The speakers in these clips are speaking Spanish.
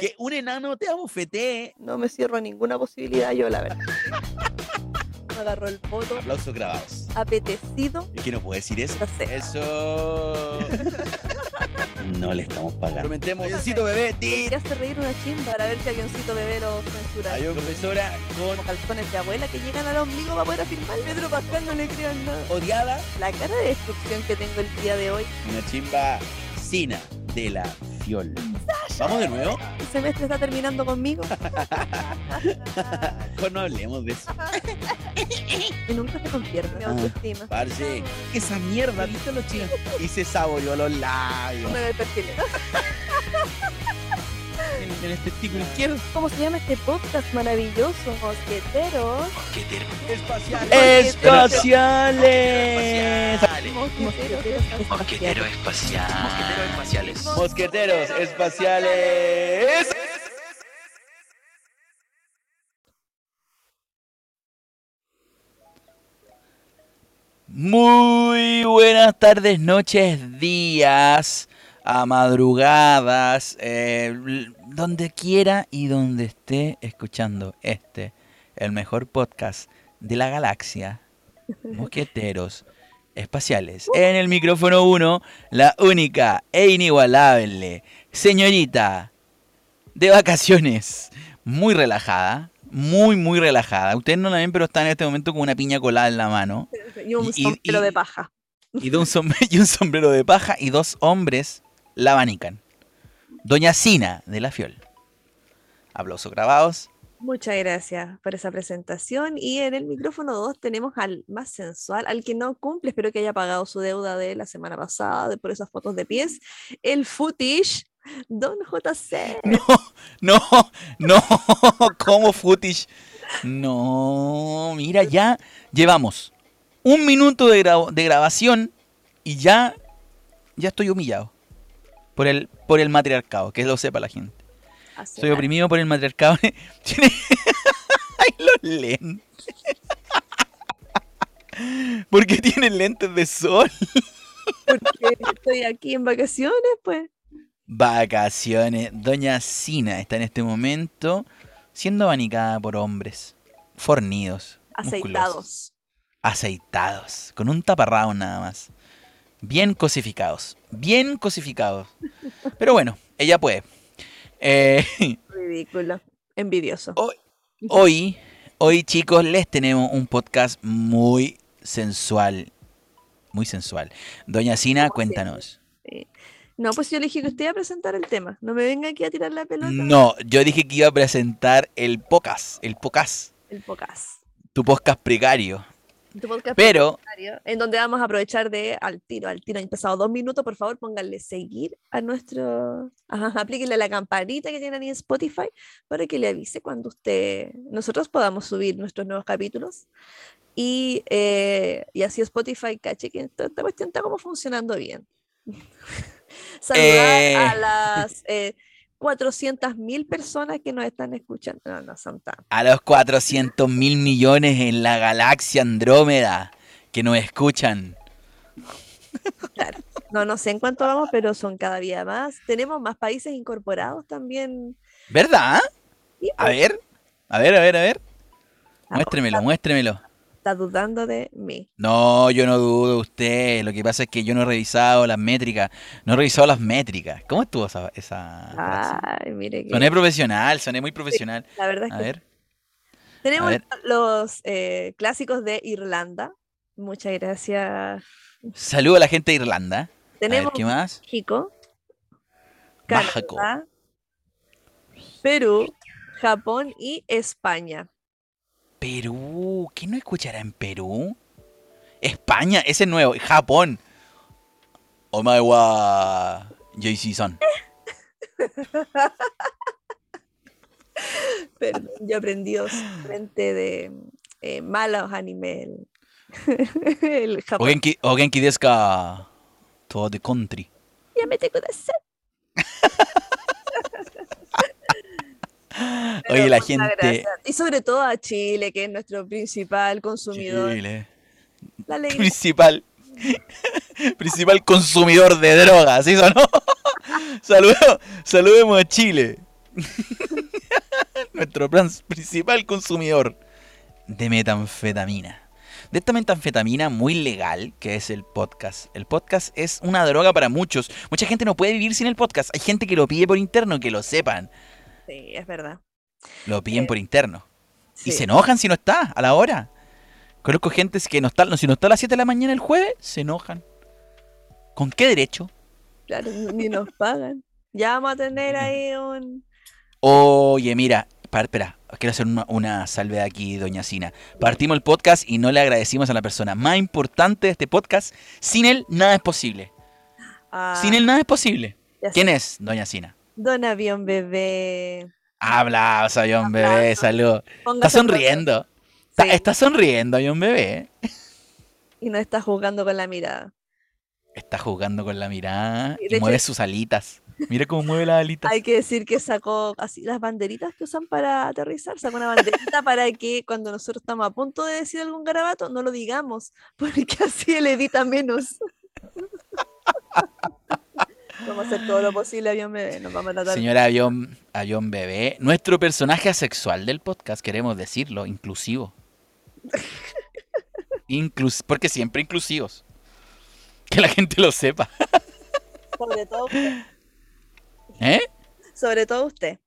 que un enano te abofetee. No me cierro a ninguna posibilidad yo, la verdad. Me agarró el foto. Aplausos grabados. Apetecido. ¿Y qué no puedo decir eso? No sé. Eso. No le estamos pagando. Prometemos. Avioncito bebé. tit. Te hace reír una chimba para ver si avioncito bebé lo censura. Hay una profesora con Como calzones de abuela que llegan al ombligo para poder afirmar. Pedro Pascal no le crean nada. odiada. La cara de destrucción que tengo el día de hoy. Una chimba sina de la fiol. Vamos de nuevo. El semestre está terminando conmigo. Mejor no hablemos de eso. Y nunca se convierte mi Ah. autoestima. Parce, esa mierda, ¿viste los chinos? Y se saboreó los labios. Me perfil. En, en el testículo izquierdo. ¿Cómo se llama este podcast maravilloso? Mosqueteros. Espaciales. Espaciales. Mosqueteros. Mosquetero espacial. Mosqueteros espaciales. Mosqueteros espaciales. Muy buenas tardes, noches, días, a madrugadas, eh, donde quiera y donde esté escuchando este, el mejor podcast de la galaxia, Mosqueteros Espaciales. En el micrófono 1, la única e inigualable señorita de vacaciones, muy relajada, muy, muy relajada. Ustedes no la ven, pero está en este momento con una piña colada en la mano Y un Y- sombrero y- de paja. y, de un sombre- y un sombrero de paja y dos hombres la abanican. Doña Sina de la Fiol. Aplausos grabados. Muchas gracias por esa presentación. Y en el micrófono 2 tenemos al más sensual, al que no cumple, espero que haya pagado su deuda de la semana pasada de por esas fotos de pies, el footish, Don JC. No, no, no, como footage. No, mira, ya llevamos un minuto de, de grabación y ya, ya estoy humillado por el, por el matriarcado, que lo sepa la gente. Soy oprimido por el matriarcado. Tiene- Ay, los lentes. ¿Por qué tienen lentes de sol? Porque estoy aquí en vacaciones, pues. Vacaciones. Doña Sina está en este momento siendo abanicada por hombres fornidos, Aceitados. aceitados, con un taparrao nada más. Bien cosificados, bien cosificados. Pero bueno, ella puede. Eh, Ridículo. Envidioso. hoy, hoy chicos, les tenemos un podcast muy sensual. Muy sensual. Doña Sina, cuéntanos. No, pues yo le dije que usted iba a presentar el tema. No me venga aquí a tirar la pelota. No, yo dije que iba a presentar el podcast, el podcast, El podcast. tu podcast precario. Tu podcast Pero, en donde vamos a aprovechar de al tiro, al tiro. Han pasado dos minutos, por favor, pónganle seguir a nuestro. Ajá, aplíquenle la campanita que tienen ahí en Spotify para que le avise cuando usted. Nosotros podamos subir nuestros nuevos capítulos. Y, eh, y así Spotify cache que esta, esta cuestión está como funcionando bien. Saludar Eh. a las eh, 400.000 personas que nos están escuchando. No, no son tan. a los 400 mil millones en la galaxia Andrómeda que nos escuchan. Claro. No, no sé en cuánto vamos, pero son cada día más. Tenemos más países incorporados también. ¿Verdad? A pues, ver, a ver, a ver, a ver. Muéstremelo, muéstremelo. Está dudando de mí. No, yo no dudo de usted. Lo que pasa es que yo no he revisado las métricas. No he revisado las métricas. ¿Cómo estuvo esa, esa? Ay, mire que Soné profesional, soné muy profesional. la verdad es A que ver. tenemos ver. los eh, clásicos de Irlanda. Muchas gracias. Saludo a la gente de Irlanda. Ver, Tenemos ¿qué más? México, México. Canadá, Perú, Japón y España. Perú. ¿Qué no escuchará en Perú? España, ese es nuevo. Japón. Oh my wa. JC-san. Perdón, yo aprendí frente de eh, malos animes. El Japón. o genki desu ka? To the country. Ya me tengo de Oye, la gente. Y sobre todo a Chile, que es nuestro principal consumidor. Chile. La alegría. Principal. Principal consumidor de drogas, ¿sí o no? Saludo- saludemos a Chile. Nuestro principal consumidor de metanfetamina. De esta metanfetamina muy legal que es el podcast. El podcast es una droga para muchos. Mucha gente no puede vivir sin el podcast. Hay gente que lo pide por interno, que lo sepan. Sí, es verdad. Lo piden Eh, por interno. Sí. Y se enojan si no está a la hora. Conozco gente que no está, no, si no está a las 7 de la mañana el jueves, se enojan. ¿Con qué derecho? Claro, ni nos pagan. Ya vamos a tener ahí un. Oye, mira, pa- espera, quiero hacer una, una salvedad aquí, doña Sina. Partimos el podcast y no le agradecimos a la persona más importante de este podcast. Sin él, nada es posible. ah, Sin él, nada es posible. ¿Quién es, doña Sina? Don Avión Bebé. Habla, avión bebé, salud. Está sonriendo. Está, Sí. está sonriendo, avión bebé. Y no está jugando con la mirada. Está jugando con la mirada Y mueve hecho- sus alitas. Mira cómo mueve las alitas. Hay que decir que sacó así las banderitas que usan para aterrizar. Sacó una banderita para que cuando nosotros estamos a punto de decir algún garabato, no lo digamos, porque así él evita menos. Vamos a hacer todo lo posible, avión bebé. Nos vamos a tratar. Señora avión, avión bebé, nuestro personaje asexual del podcast, queremos decirlo, inclusivo. Inclus porque siempre inclusivos. Que la gente lo sepa. Sobre todo usted. ¿Eh? Sobre todo usted.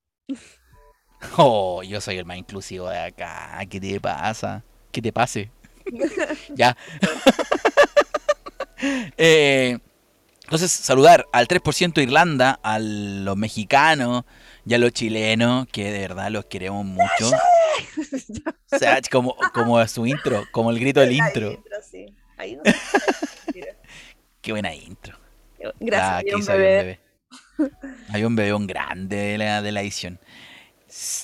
Oh, yo soy el más inclusivo de acá. ¿Qué te pasa? ¿Qué te pase? ya. Eh, entonces, saludar al 3% de Irlanda, a los mexicanos y a los chilenos, que de verdad los queremos mucho. O sea, como, como su intro, como el grito del intro. entra, sí. Ahí no sé. Mira. Qué buena intro. Gracias, Ah, que avión hizo Avión bebé. Bebé. Hay un bebé un grande de la, de la edición.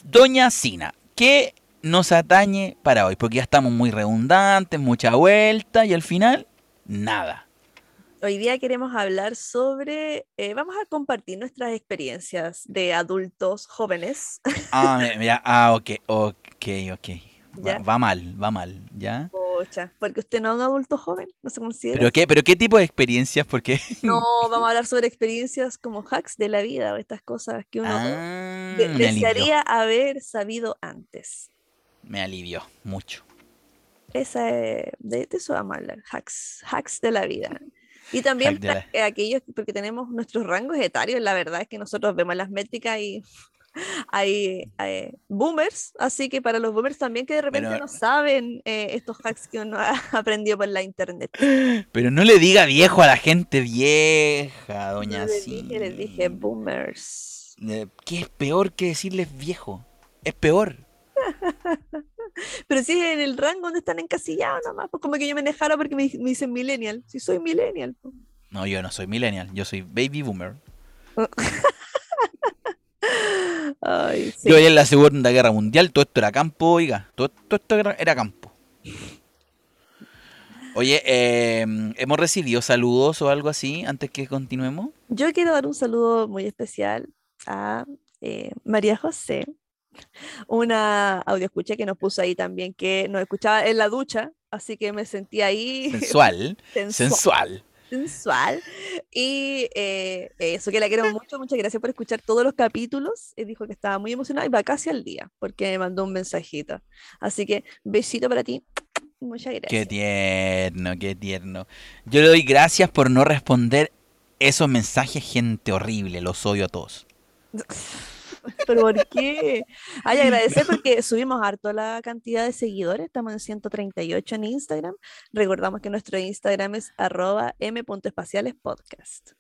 Doña Sina, ¿qué nos atañe para hoy? Porque ya estamos muy redundantes, mucha vuelta y al final, nada. Hoy día queremos hablar sobre, eh, vamos a compartir nuestras experiencias de adultos jóvenes. Ah, mi- mira, ah, ok, ok, ok. Va, va mal, va mal, ¿ya? Pocha, porque usted no es un adulto joven, no se considera. ¿Pero qué, pero qué tipo de experiencias? Porque... No, vamos a hablar sobre experiencias como hacks de la vida o estas cosas que uno Ah, de- me alivió, desearía haber sabido antes. me alivió mucho. Esa es- de, de eso vamos a hablar, hacks, hacks de la vida. Y también aquellos, porque tenemos nuestros rangos etarios, la verdad es que nosotros vemos las métricas y hay eh, boomers, así que para los boomers también que de repente Pero- no saben eh, estos hacks que uno ha aprendido por la internet. Pero no le diga viejo a la gente vieja, doña les dije, les dije boomers. Eh, ¿Qué es peor que decirles viejo? Es peor. Pero es en el rango donde están encasillados nomás, pues como que yo me dejara porque me, me dicen millennial. Si soy millennial. pues. No, yo no soy millennial, yo soy baby boomer. Ay, sí. Yo en la Segunda Guerra Mundial, todo esto era campo, oiga, todo, todo esto era, era campo. Oye, eh, ¿hemos recibido saludos o algo así antes que continuemos? Yo quiero dar un saludo muy especial a eh, María José, una audioscucha que nos puso ahí también, que nos escuchaba en la ducha, así que me sentí ahí Sensual, sensual. sensual. sensual. Y eh, eso, que la quiero mucho, muchas gracias por escuchar todos los capítulos. Eh, dijo que estaba muy emocionada y va casi al día, porque me mandó un mensajito. Así que besito para ti. Muchas Qué gracias. tierno, qué tierno. Yo le doy gracias por no responder esos mensajes, gente horrible, los odio a todos. ¿Pero por qué? Ay, agradecer porque subimos harto la cantidad de seguidores. Estamos en 138 en Instagram. Recordamos que nuestro Instagram es arroba m.espacialespodcast.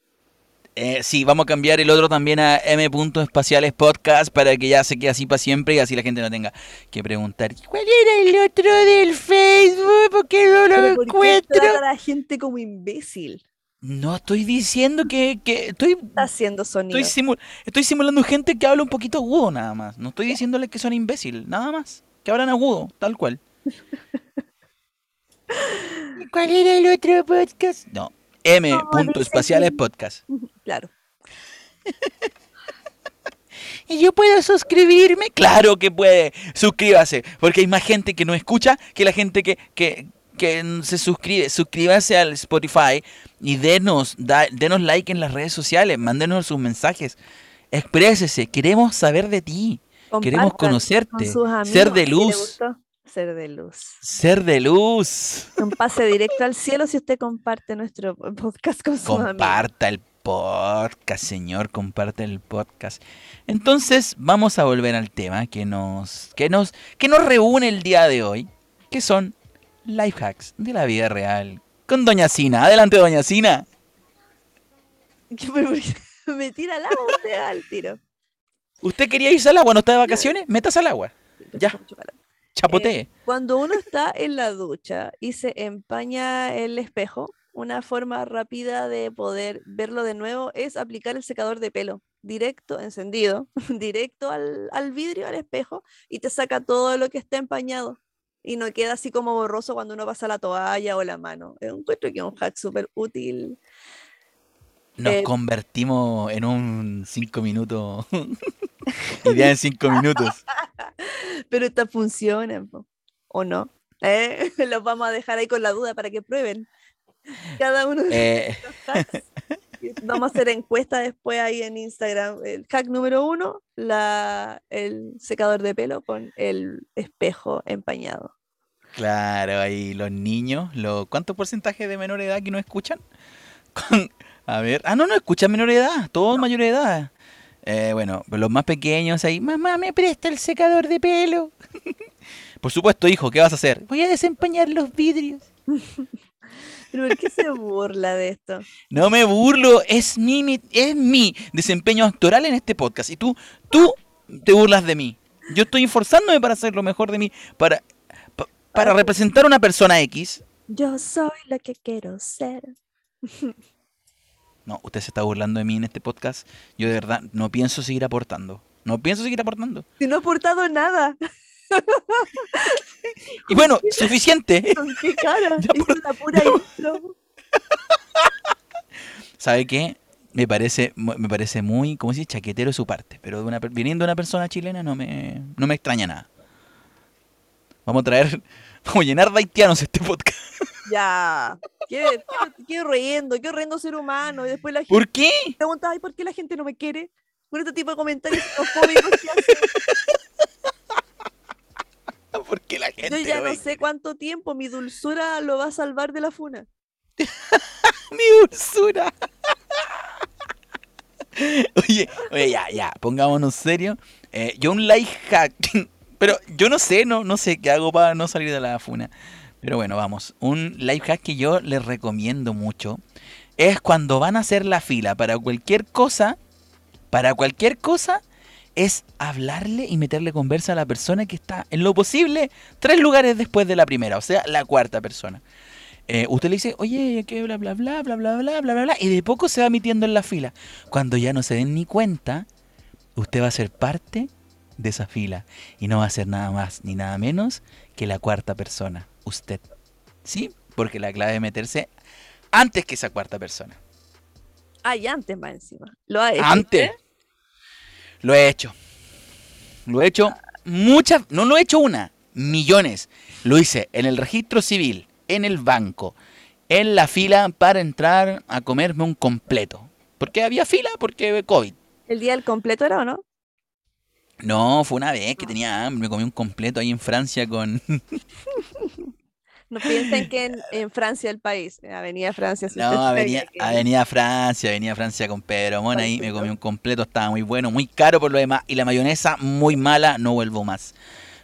Eh, sí, vamos a cambiar el otro también a M. Espaciales Podcast para que ya se quede así para siempre y así la gente no tenga que preguntar ¿Cuál era el otro del Facebook? ¿Por qué no lo ¿Pero por qué encuentro? trata a la gente como imbécil? No estoy diciendo que, que estoy, haciendo sonido. estoy, simu- estoy simulando gente que habla un poquito agudo nada más. No estoy diciéndole que son imbécil, nada más. Que hablan agudo, tal cual. ¿Cuál era el otro podcast? No, M. dice Espaciales que- Podcast. Claro. ¿Y yo puedo suscribirme? Claro que puede. Suscríbase. Porque hay más gente que no escucha que la gente que, que, que se suscribe. Suscríbase al Spotify y denos, da- denos like en las redes sociales. Mándenos sus mensajes. exprésese, queremos saber de ti, queremos conocerte, con sus amigos, ser de luz. Ser de luz. ser de luz. Un pase directo al cielo si usted comparte nuestro podcast con sus amigos. Comparta el podcast, señor, comparte el podcast. Entonces, vamos a volver al tema que nos, que nos, que nos reúne el día de hoy, que son life hacks de la vida real. Con Doña Sina. Adelante, Doña Sina. Me, me tira al agua usted al tiro. ¿Usted quería irse al agua? ¿No está de vacaciones? Métase al agua. Ya. Mucho calor. Chapotee. Cuando uno está en la ducha y se empaña el espejo, una forma rápida de poder verlo de nuevo es aplicar el secador de pelo directo, encendido, directo al, al vidrio, al espejo, y te saca todo lo que está empañado. Y no queda así como borroso cuando uno pasa la toalla o la mano. Es un encuentro que es un hack súper útil. Nos eh, convertimos en un 5 minutos. Idea en 5 minutos. Pero estas funcionan, ¿o no? ¿Eh? Los vamos a dejar ahí con la duda para que prueben. Cada uno de Eh, estos hacks. Vamos a hacer encuesta después ahí en Instagram. El hack número uno, la, el secador de pelo con el espejo empañado. Claro, ahí los niños, lo, ¿cuánto porcentaje de menor edad que no escuchan? Con- a ver, ah, no, no escuchan menor edad, todos mayor edad. Eh, bueno, los más pequeños ahí, mamá, me presta el secador de pelo. Por supuesto, hijo, ¿qué vas a hacer? Voy a desempañar los vidrios. ¿Pero por qué se burla de esto? No me burlo, es mi, es mi desempeño actoral en este podcast. Y tú, tú te burlas de mí. Yo estoy esforzándome para hacer lo mejor de mí, para, pa- para representar a una persona X. Yo soy lo que quiero ser. No, usted se está burlando de mí en este podcast. Yo de verdad no pienso seguir aportando. No pienso seguir aportando. Si no he aportado nada. Y bueno, suficiente. ¿Con qué cara? Hizo por- la pura intro. ¿Sabe qué? Me parece, me parece muy, como si chaquetero de su parte. Pero de una, viniendo de una persona chilena no me, no me extraña nada. Vamos a traer, vamos a llenar de haitianos este podcast. Ya. Qué, qué, qué horrendo, qué horrendo ser humano. Y después la gente ¿Por qué? pregunta, ay, ¿por qué la gente no me quiere? Con este tipo de comentarios xenofóbicos que hace. ¿Por qué la gente Yo ya no sé cuánto tiempo mi dulzura lo va a salvar de la funa. Mi dulzura. Oye, oye, ya, ya, pongámonos serio. Eh, yo un life hack, pero yo no sé, no, no sé qué hago para no salir de la funa. Pero bueno, vamos. Un life hack que yo les recomiendo mucho es cuando van a hacer la fila para cualquier cosa, para cualquier cosa, es hablarle y meterle conversa a la persona que está en lo posible tres lugares después de la primera, o sea, la cuarta persona. Eh, usted le dice, oye, que bla, bla, bla, bla, bla, bla, bla, bla, bla, y de poco se va metiendo en la fila. Cuando ya no se den ni cuenta, usted va a ser parte de esa fila y no va a ser nada más ni nada menos que la cuarta persona, usted. ¿Sí? Porque la clave es meterse antes que esa cuarta persona. Ay, antes más encima. Lo ha hecho. Antes. usted? Lo he hecho. Lo he hecho muchas, no lo he hecho una, millones. Lo hice en el registro civil, en el banco, en la fila para entrar a comerme un completo. ¿Por qué había fila? Porque COVID. ¿El día del completo era o no? No, fue una vez que tenía hambre, me comí un completo ahí en Francia con... No piensen que en, en Francia el país, en Avenida Francia. si No, Avenida, que- Avenida Francia, Avenida Francia con Pedro Mon ahí, me comí un completo, estaba muy bueno, muy caro por lo demás, y la mayonesa muy mala, no vuelvo más.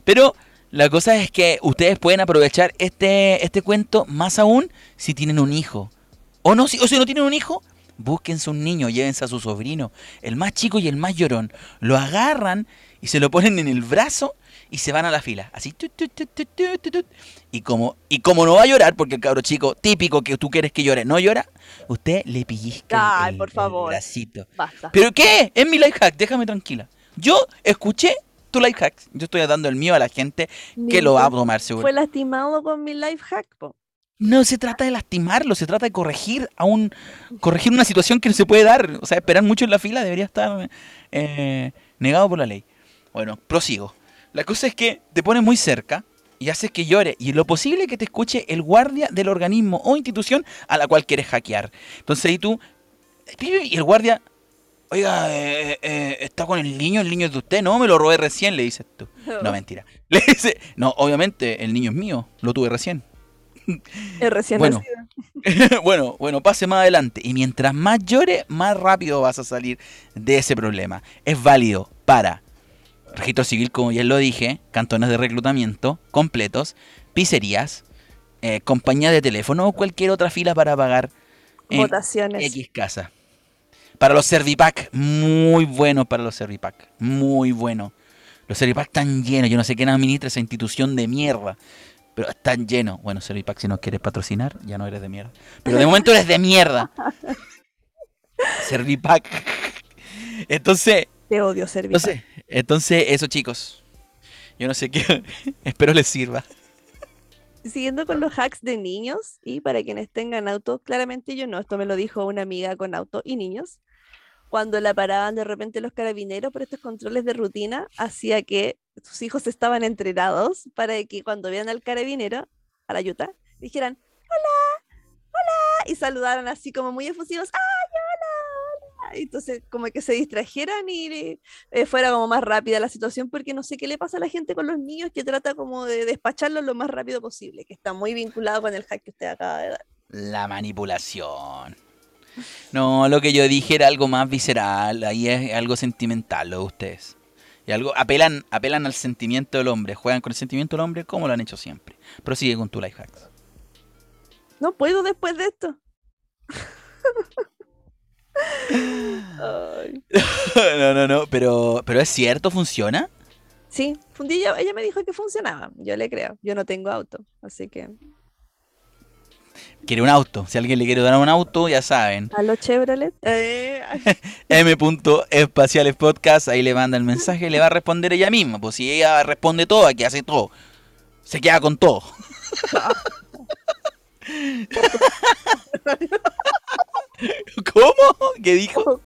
Pero la cosa es que ustedes pueden aprovechar este, este cuento más aún si tienen un hijo. O no, si, o si no tienen un hijo, búsquense un niño, llévense a su sobrino, el más chico y el más llorón, lo agarran y se lo ponen en el brazo y se van a la fila, así. Y como, y como no va a llorar, porque el cabro chico típico que tú quieres que llore, no llora, usted le pellizca el- Ay, el- por el favor. bracito. Basta. ¿Pero qué? Es mi life hack, déjame tranquila. Yo escuché tu life hack. Yo estoy dando el mío a la gente que lo va a tomar seguro. Fue lastimado con mi life hack, po. No se trata de lastimarlo, se trata de corregir a un corregir una situación que no se puede dar. O sea, esperar mucho en la fila debería estar eh, negado por la ley. Bueno, prosigo. La cosa es que te pones muy cerca y haces que llore. Y lo posible que te escuche el guardia del organismo o institución a la cual quieres hackear. Entonces ahí tú. Y el guardia Oiga, eh, eh, ¿está con el niño? ¿El niño es de usted? No, me lo robé recién, le dices tú. No, mentira. Le dice, no, obviamente el niño es mío, lo tuve recién. Es recién Bueno. nacido. bueno, bueno, pase más adelante. Y mientras más llore, más rápido vas a salir de ese problema. Es válido para registro civil, como ya lo dije, cantones de reclutamiento completos, pizzerías, eh, compañía de teléfono o cualquier otra fila para pagar en Votaciones. X casa. Para los Servipack, muy bueno para los Servipack, muy bueno. Los Servipack están llenos, yo no sé quién administra esa institución de mierda, pero están llenos. Bueno, Servipack, si nos quieres patrocinar, ya no eres de mierda. Pero de momento eres de mierda. Servipack. Entonces, Te odio, Servipack. entonces, entonces, eso chicos. Yo no sé qué, espero les sirva. Siguiendo con los hacks de niños y para quienes tengan auto, claramente yo no, esto me lo dijo una amiga con auto y niños. Cuando la paraban de repente los carabineros por estos controles de rutina, hacía que sus hijos estaban entrenados para que cuando vean al carabinero, a la yuta, dijeran, hola, hola, y saludaran así como muy efusivos, ay, Entonces, como que se distrajeran y eh, fuera como más rápida la situación, porque no sé qué le pasa a la gente con los niños que trata como de despacharlos lo más rápido posible, que está muy vinculado con el hack que usted acaba de dar. La manipulación. No, lo que yo dije era algo más visceral, ahí es algo sentimental lo de ustedes. Y algo, apelan, apelan al sentimiento del hombre, juegan con el sentimiento del hombre como lo han hecho siempre. Prosigue con tu life hacks. No puedo después de esto. No, no, no, pero, pero es cierto, funciona. Sí, Fundilla, ella me dijo que funcionaba. Yo le creo. Yo no tengo auto, así que. Quiere un auto. Si alguien le quiere dar un auto, ya saben. ¿A los Chevrolet? Eh, M.espaciales podcast, ahí le manda el mensaje y le va a responder ella misma. Pues si ella responde todo, aquí hace todo. Se queda con todo. ¿Cómo? ¿Qué dijo?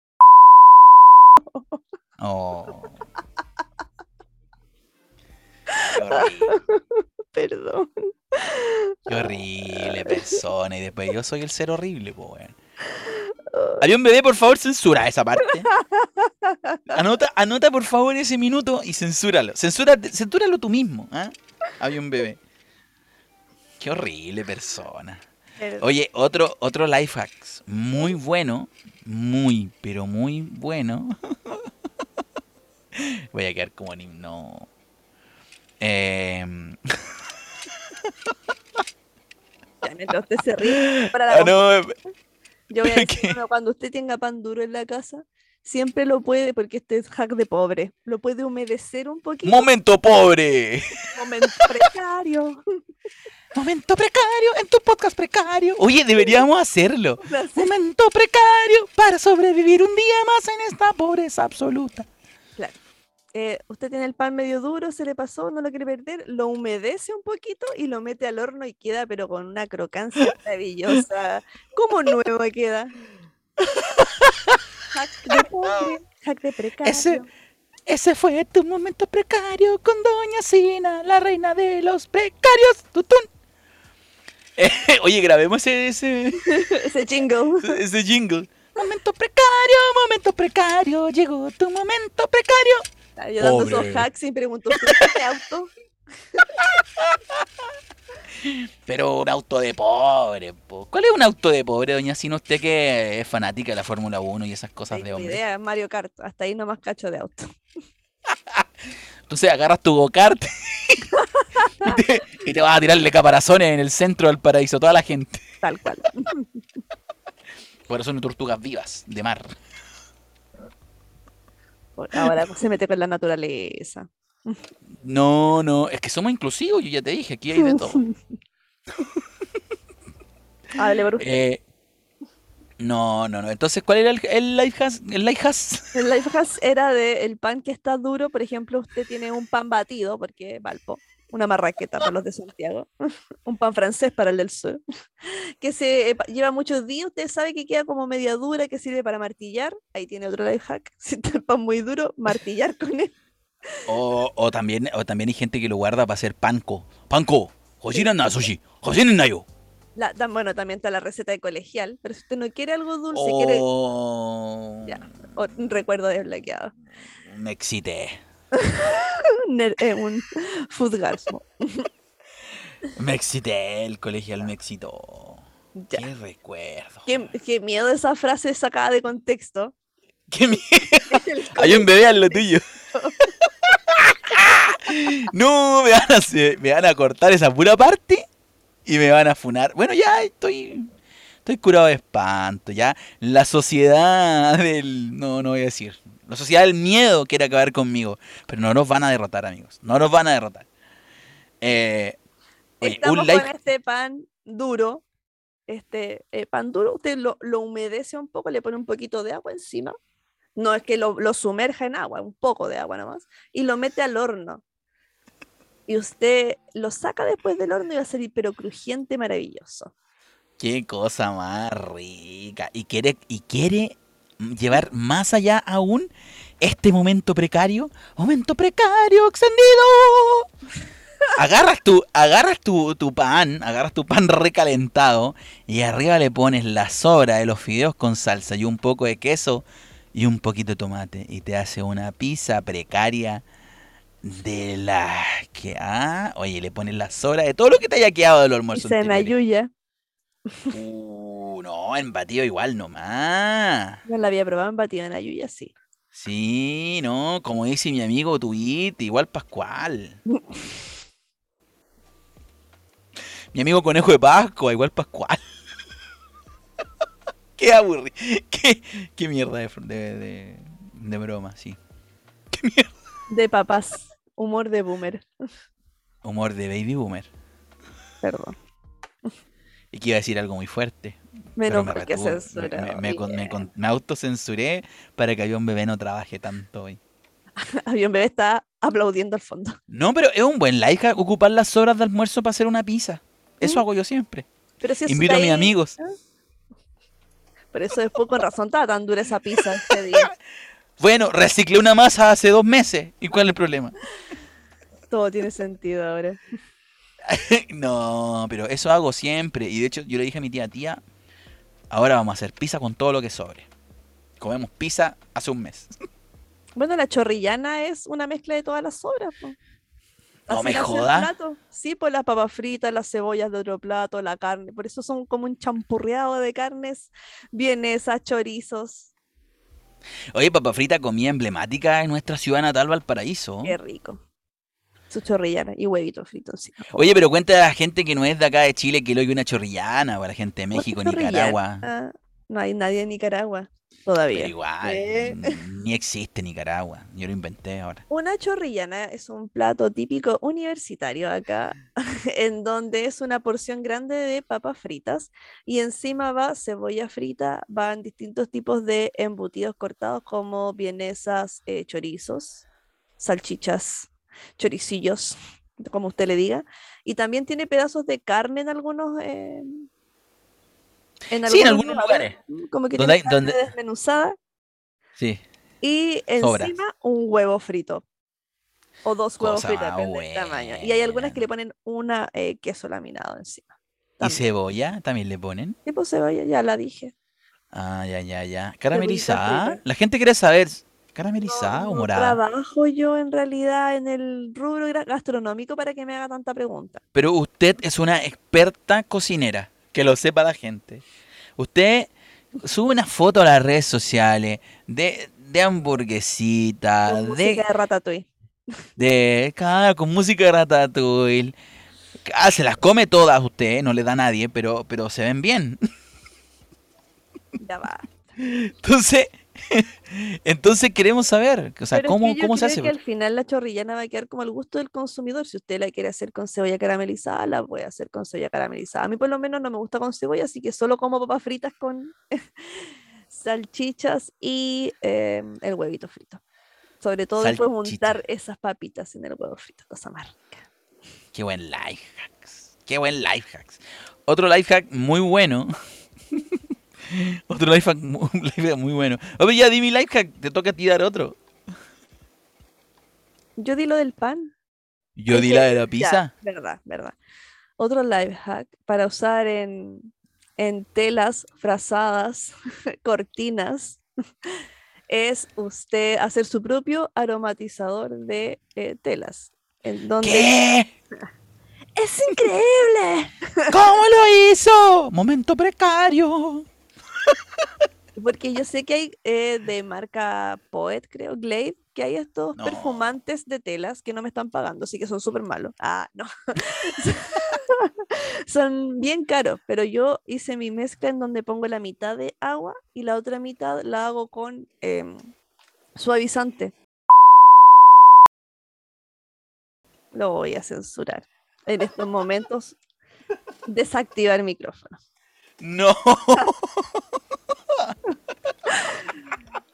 Oh. Qué horrible, perdón. qué horrible persona. Y después yo soy el ser horrible, pues weón. Avión bebé, por favor, censura esa parte. Anota, anota por favor ese minuto y censúralo. Censura, censúralo tú mismo, ¿ah? Avión bebé. Qué horrible persona. Oye, otro, otro life hacks. Muy bueno. Muy, pero muy bueno. Voy a quedar como en himno. Ya, mientras usted se ríe. Para la ah, no, Yo voy a decir, bueno, cuando usted tenga pan duro en la casa, siempre lo puede, porque este es hack de pobre, lo puede humedecer un poquito. momento pobre. momento precario. Momento precario en tu podcast precario. Oye, deberíamos hacerlo. Momento precario para sobrevivir un día más en esta pobreza absoluta. Eh, usted tiene el pan medio duro, se le pasó, no lo quiere perder, lo humedece un poquito y lo mete al horno y queda, pero con una crocancia maravillosa. ¿Cómo nuevo queda? Hack de pobre, hack de precario. Ese, ese fue tu momento precario con Doña Sina, la reina de los precarios. Tutún. Eh, oye, grabemos ese, ese, Ese jingle. ese jingle. Momento precario, momento precario, llegó tu momento precario. Estaba Yo dando Pobre. esos hacks y pregunto, ¿usted tiene auto? Pero un auto de pobre, po. ¿Cuál es un auto de pobre, doña Sina? Usted que es fanática de la Fórmula 1 y esas cosas de hombre. idea, Mario Kart. Hasta ahí nomás cacho de auto. Entonces agarras tu go-kart y, te, y te vas a tirarle caparazones en el centro del paraíso a toda la gente. Tal cual. Por eso son tortugas vivas de mar. Ahora se mete con la naturaleza. No, no, es que somos inclusivos, yo ya te dije, aquí hay de todo. Hable. Eh, no, no, no. Entonces, ¿cuál era el, el life hack? El life hack? El life hack era de el pan que está duro, por ejemplo, usted tiene un pan batido, porque Valpo, una marraqueta para los de Santiago, un pan francés para el del sur, que se eh, lleva muchos días, usted sabe que queda como media dura, que sirve para martillar, ahí tiene otro life hack, si está el pan muy duro, martillar con él. O, o también, o también hay gente que lo guarda para hacer panko. Panko. Hoshinan na sushi. Hoshinan na yo. La- tam- bueno, también está la receta de colegial, pero si usted no quiere algo dulce, quiere Oh. Ya. O- un recuerdo desbloqueado. Me excité. Un, eh, un fuzgasmo. Me excité, el colegial me excitó. Ya. Qué recuerdo. Qué, qué miedo esa frase sacada de contexto. Qué miedo. Hay un bebé al lo tuyo. No, me van, a, hacer- me van a cortar esa pura parte y me van a funar. Bueno, ya estoy. Estoy curado de espanto, ya. La sociedad del. No, no voy a decir. La sociedad del miedo quiere acabar conmigo. Pero no nos van a derrotar, amigos. No nos van a derrotar. Eh, oye, Estamos un like. con este pan duro. Este eh, pan duro, usted lo, lo humedece un poco, le pone un poquito de agua encima. No es que lo, lo sumerja en agua, un poco de agua nomás. Y lo mete al horno. Y usted lo saca después del horno y va a salir pero crujiente, maravilloso. Qué cosa más rica. Y quiere, y quiere llevar más allá aún este momento precario. Momento precario extendido. Agarras tu, agarras tu, tu pan, agarras tu pan recalentado y arriba le pones la sobra de los fideos con salsa y un poco de queso y un poquito de tomate y te hace una pizza precaria de la que ah, oye, le pones la sobra de todo lo que te haya quedado del almuerzo. se anteriores. mayuya. Uh, no, en batido igual nomás. No la había probado en batido en ayuya, sí. Sí, no, como dice mi amigo Tuit, igual Pascual. Mi amigo Conejo de Pascua, igual Pascual. qué aburrido. Qué, qué mierda de, de, de- de broma, sí. Qué mierda. De papás. Humor de boomer. Humor de baby boomer. Perdón. Y que iba a decir algo muy fuerte. Menos me mal que retuve, me- me, me me autocensuré para que un bebé no trabaje tanto hoy. Avión bebé está aplaudiendo al fondo. No, pero es un buen hack ocupar las horas de almuerzo para hacer una pizza. Eso Mm. hago yo siempre. Pero si Invito a mis ahí- amigos. Por eso después con razón estaba tan dura esa pizza ese día. Bueno, reciclé una masa hace dos meses. ¿Y cuál es el problema? Todo tiene sentido ahora. no, pero eso hago siempre. Y de hecho, yo le dije a mi tía, tía, ahora vamos a hacer pizza con todo lo que sobre. Comemos pizza hace un mes. Bueno, la chorrillana es una mezcla de todas las sobras. po. No Así me jodas. Sí, pues las papas fritas, las cebollas de otro plato, la carne. Por eso son como un champurreado de carnes, vienesas, chorizos. Oye, papa frita, comida emblemática en nuestra ciudad natal, Valparaíso. Qué rico. Su chorrillana y huevito frito encima. Oye, pero cuenta a la gente que no es de acá de Chile que lo oye una chorrillana, o a la gente de ¿Otra México? Nicaragua. Ah, no hay nadie en Nicaragua Pero todavía. igual, Eh. ni existe Nicaragua. Yo lo inventé ahora. Una chorrillana es un plato típico universitario acá, en donde es una porción grande de papas fritas y encima va cebolla frita, van distintos tipos de embutidos cortados como vienesas, eh, chorizos, salchichas, choricillos, como usted le diga, y también tiene pedazos de carne en algunos, eh, en Sí, en algunos lugares. mm, como que tiene carne donde- desmenuzada Sí. y Sobra. encima un huevo frito. O dos huevos fritos, depende del tamaño. Y hay algunas que le ponen una eh, queso laminado encima. ¿Y También. cebolla también le ponen? Tipo cebolla, ya la dije. Ah, ya, ya, ya. ¿Caramelizada? La gente quiere saber, ¿caramelizada No, o no morada? trabajo yo en realidad en el rubro gastronómico para que me haga tanta pregunta. Pero usted es una experta cocinera, que lo sepa la gente. Usted sube una foto a las redes sociales de, de hamburguesita, Con música de, de ratatouille. de, claro, con música de ratatouille. Ah, se las come todas usted, no le da a nadie, pero, pero se ven bien. Ya va. Entonces, entonces queremos saber, o sea, Pero es ¿cómo, que yo cómo se creo hace? que al final la chorrillana va a quedar como al gusto del consumidor. Si usted la quiere hacer con cebolla caramelizada, la voy a hacer con cebolla caramelizada. A mí por lo menos no me gusta con cebolla, así que solo como papas fritas con salchichas y eh, el huevito frito. Sobre todo después Salchicha. untar esas papitas en el huevo frito, cosa más rica. Qué buen life hacks. Qué buen life hacks. Otro life hack muy bueno. otro life hack, life muy bueno. Oye, ya di mi life hack, te toca a ti dar otro. Yo di lo del pan. Yo Es di que- la de la ya, pizza. verdad, verdad. Otro life hack para usar en, en telas frazadas, cortinas, es usted hacer su propio aromatizador de eh, telas. En donde ¿Qué? ¡Es increíble! ¿Cómo lo hizo? Momento precario. Porque yo sé que hay eh, de marca Poet, creo, Glade, que hay estos No. perfumantes de telas que no me están pagando, así que son súper malos. Ah, no. son bien caros, pero yo hice mi mezcla en donde pongo la mitad de agua y la otra mitad la hago con em, suavizante. Lo voy a censurar. En estos momentos, desactivar micrófono. No.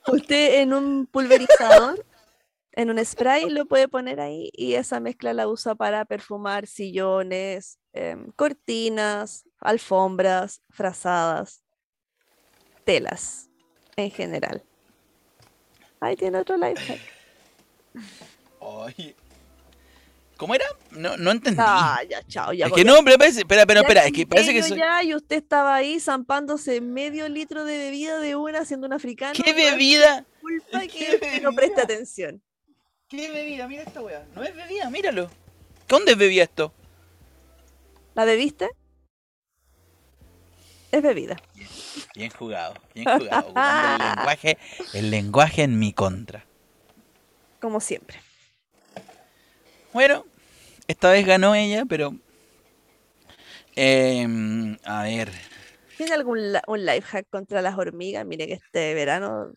Usted en un pulverizador, en un spray, lo puede poner ahí y esa mezcla la usa para perfumar sillones, em, cortinas, alfombras, frazadas, telas en general. Ahí tiene otro life hack. Oye. ¿Cómo era? No, no entendí. Ah, ya, chao, ya. es que no, pero parece, espera, pero ya espera, es que parece que soy... ya y usted estaba ahí zampándose medio litro de bebida de una haciendo un africano. ¿Qué bebida? culpa ¿Qué que usted no preste bebida? atención. ¿Qué bebida? Mira esta weá. No es bebida, míralo. ¿Dónde es bebida esto? ¿La bebiste? Es bebida. Bien jugado, bien jugado. El lenguaje, el lenguaje en mi contra. Como siempre. Bueno, esta vez ganó ella, pero. em, a ver. ¿Tiene algún un life hack contra las hormigas? Mire que este verano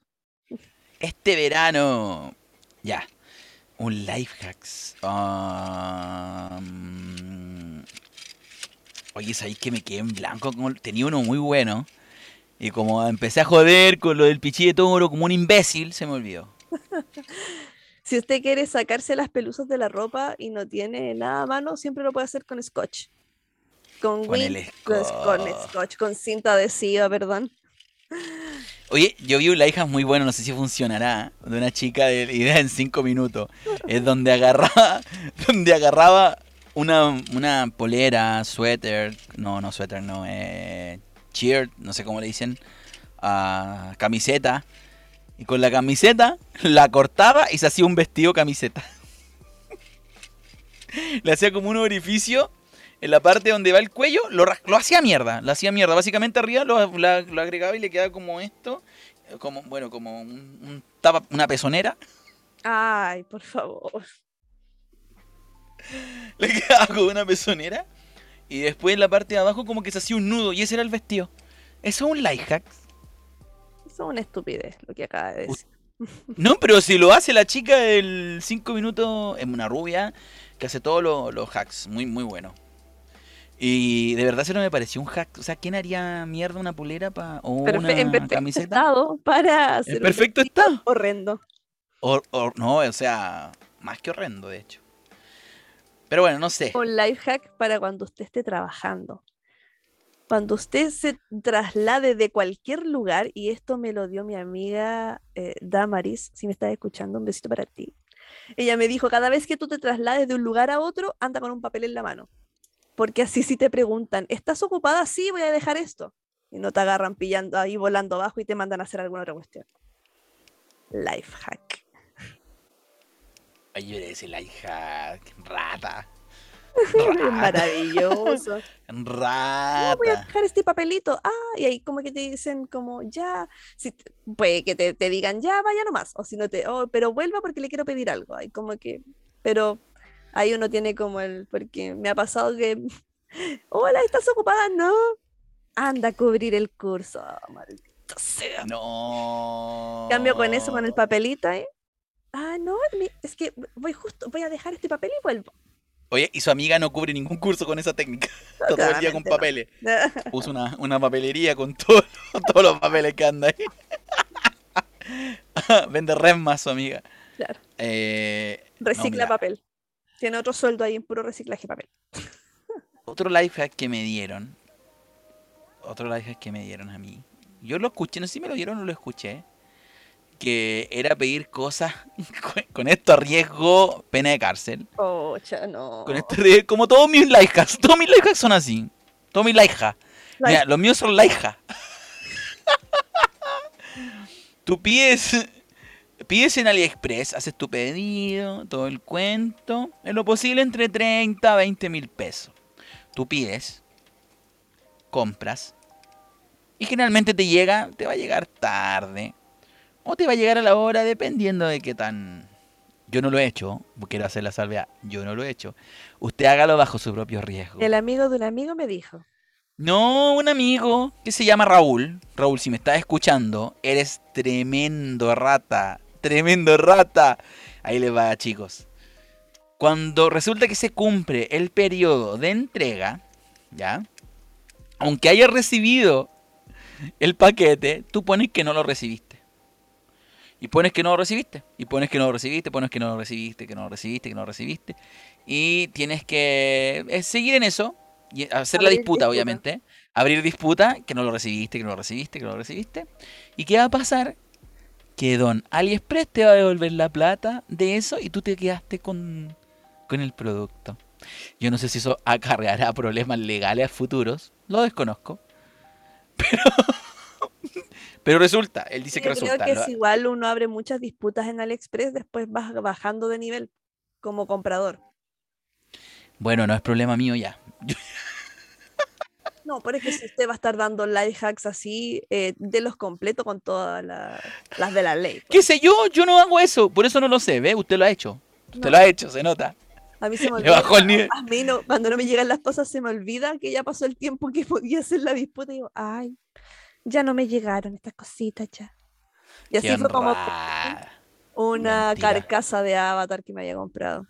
Este verano. Ya. Un life hacks. Um, oye, sabéis que me quedé en blanco. Tenía uno muy bueno. Y como empecé a joder con lo del pichí de toro como un imbécil, se me olvidó. Si usted quiere sacarse las pelusas de la ropa y no tiene nada a mano, siempre lo puede hacer con scotch. Con, Con con, scotch. con cinta adhesiva, perdón. Oye, yo vi un life hack muy bueno, no sé si funcionará, de una chica de idea en 5 minutos. Es donde agarraba, donde agarraba una, una polera, suéter, no, no suéter, no, eh, cheer, no sé cómo le dicen, ah, camiseta. Y con la camiseta la cortaba y se hacía un vestido camiseta. Le hacía como un orificio en la parte donde va el cuello, lo, lo hacía mierda, lo hacía mierda. Básicamente arriba lo, la- lo agregaba y le quedaba como esto, como, bueno, como un, un tapa- una pezonera. Ay, por favor. Le quedaba como una pezonera. Y después en la parte de abajo como que se hacía un nudo y ese era el vestido. Eso es un life hack. Es una estupidez lo que acaba de decir. No, pero si lo hace la chica del 5 minutos, es una rubia que hace todos los, los hacks. Muy, muy bueno. Y de verdad se no me pareció un hack. O sea, ¿quién haría mierda una polera pa, o Perfe- una en perfecto camiseta? estado para hacer En perfecto estado. horrendo. O- o- no, o sea, más que horrendo, de hecho. Pero bueno, no sé. Un life hack para cuando usted esté trabajando. Cuando usted se traslade de cualquier lugar, y esto me lo dio mi amiga eh, Damaris, si me estás escuchando, un besito para ti. Ella me dijo, cada vez que tú te traslades de un lugar a otro, anda con un papel en la mano. Porque así si te preguntan, ¿estás ocupada? Sí, voy a dejar esto. Y no te agarran pillando ahí volando abajo y te mandan a hacer alguna otra cuestión. Life hack. Ay, yo decía life hack. Rata. Rata. maravilloso. Rata. "No, voy a dejar este papelito. Ah, y ahí como que te dicen como ya, si puede que te, te digan ya, vaya nomás, o si no te, oh, pero vuelva porque le quiero pedir algo. Ahí como que, pero ahí uno tiene como el, porque me ha pasado que, hola, ¿estás ocupada? No, anda a cubrir el curso. Oh, maldito sea. No. Cambio con eso, con el papelito, ¿eh? Ah, no, es que voy justo, voy a dejar este papel y vuelvo. Oye, y su amiga no cubre ningún curso con esa técnica. Está todo el día con Claramente no. papeles. Puso una, una papelería con todo- todos los papeles que anda ahí. Vende resmas su amiga. Claro. Eh, no, Recicla papel. Tiene otro sueldo ahí en puro reciclaje de papel. Otro life hack que me dieron. Otro life hack que me dieron a mí. Yo lo escuché, no sé si me lo dieron o lo escuché. Que era pedir cosas. con- esto arriesgo pena de cárcel. Oh, cha, no. Con esto arrie- como todos mis life hacks. Todos mis life hacks son así. Todos mis life hacks. Mira, los míos son life hacks. Tú pides, pides en AliExpress, haces tu pedido, todo el cuento, en lo posible entre 30 a 20 mil pesos. Tú pides, compras, y generalmente te llega, te va a llegar tarde, o te va a llegar a la hora, dependiendo de qué tan... Yo no lo he hecho, quiero hacer la salvedad, yo no lo he hecho. Usted hágalo bajo su propio riesgo. El amigo de un amigo me dijo. No, un amigo que se llama Raúl. Raúl, si me estás escuchando, eres tremendo rata. Tremendo rata. Ahí le va, chicos. Cuando resulta que se cumple el periodo de entrega, ¿ya? Aunque hayas recibido el paquete, tú pones que no lo recibiste. Y pones que no lo recibiste. Y pones que no lo recibiste, pones que no lo recibiste, que no lo recibiste, que no lo recibiste. Y tienes que eh, seguir en eso. Y hacer la disputa, disputa. obviamente. Abrir disputa, que no lo recibiste, que no lo recibiste, que no lo recibiste. ¿Y qué va a pasar? Que Don AliExpress te va a devolver la plata de eso y tú te quedaste con, con el producto. Yo no sé si eso acarreará problemas legales futuros. Lo desconozco. Pero, pero resulta, él dice que Yo creo resulta. que lo- es igual uno abre muchas disputas en AliExpress, después vas bajando de nivel como comprador. Bueno, no es problema mío ya. No, pero es que si usted va a estar dando life hacks así, eh, de los completos con todas la- las de la ley. ¿Qué sé yo? Yo no hago eso. Por eso no lo sé. ¿Ve? Usted lo ha hecho. Usted No. lo ha hecho, se nota. A mí se me olvida. bajó el nivel. A mí no, cuando no me llegan las cosas se me olvida que ya pasó el tiempo que podía hacer la disputa y digo, ay, ya no me llegaron estas cositas ya. Y así fue como una Mentira. carcasa de avatar que me había comprado.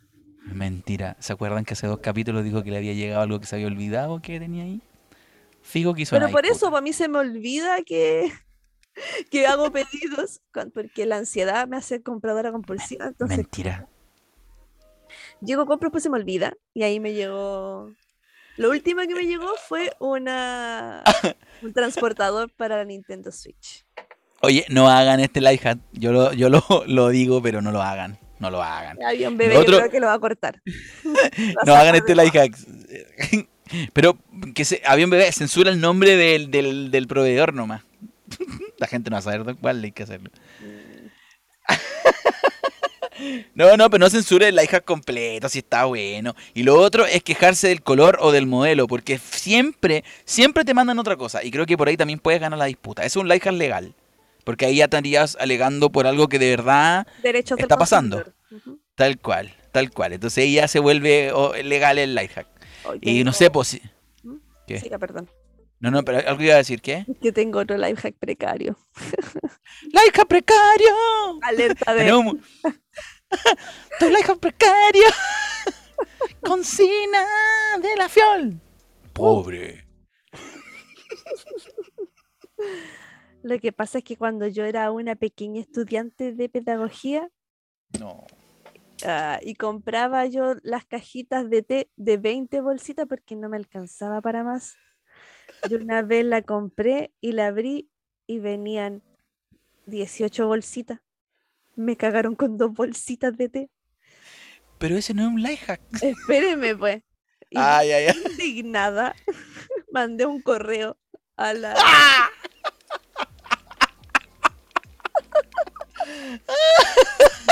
Mentira. ¿Se acuerdan que hace dos capítulos dijo que le había llegado algo que se había olvidado que tenía ahí? Fijo que hizo Pero por eso, para mí se me olvida que, que hago pedidos, porque la ansiedad me hace compradora compulsiva. Entonces, Mentira. llego, compro, pues se me olvida. Y ahí me llegó. Lo último que me llegó fue una, un transportador para la Nintendo Switch. Oye, no hagan este life hack. Yo lo, yo lo, lo digo, pero no lo hagan. No lo hagan. Había un bebé, Lo otro- yo creo que lo va a cortar. Va a No hagan este life hack. Pero que se, avión bebé, censura el nombre del, del, del proveedor nomás. La gente no va a saber cuál hay que hacerlo. No, no, pero no censure el life hack completo, si está bueno. Y lo otro es quejarse del color o del modelo, porque siempre, siempre te mandan otra cosa. Y creo que por ahí también puedes ganar la disputa. Es un life hack legal. Porque ahí ya estarías alegando por algo que de verdad Derechos está pasando. Tal cual, tal cual. Entonces ahí ya se vuelve oh, legal el life hack. Hoy Y no sé, pues... si- ¿Mm? ¿Qué? Siga, perdón. No, no, pero algo iba a decir, ¿qué? Que tengo otro life hack precario. ¡Life hack precario! Alerta de. Tenemos... ¡Tu life hack precario! ¡Concina de la fiol! Pobre. Lo que pasa es que cuando yo era una pequeña estudiante de pedagogía No. ah, y compraba yo las cajitas de té de 20 bolsitas porque no me alcanzaba para más, yo una vez la compré y la abrí y venían 18 bolsitas. Me cagaron con dos bolsitas de té. Pero ese no es un life hack. Espérenme, pues. Y Ay, ay, ay. indignada, mandé un correo a la.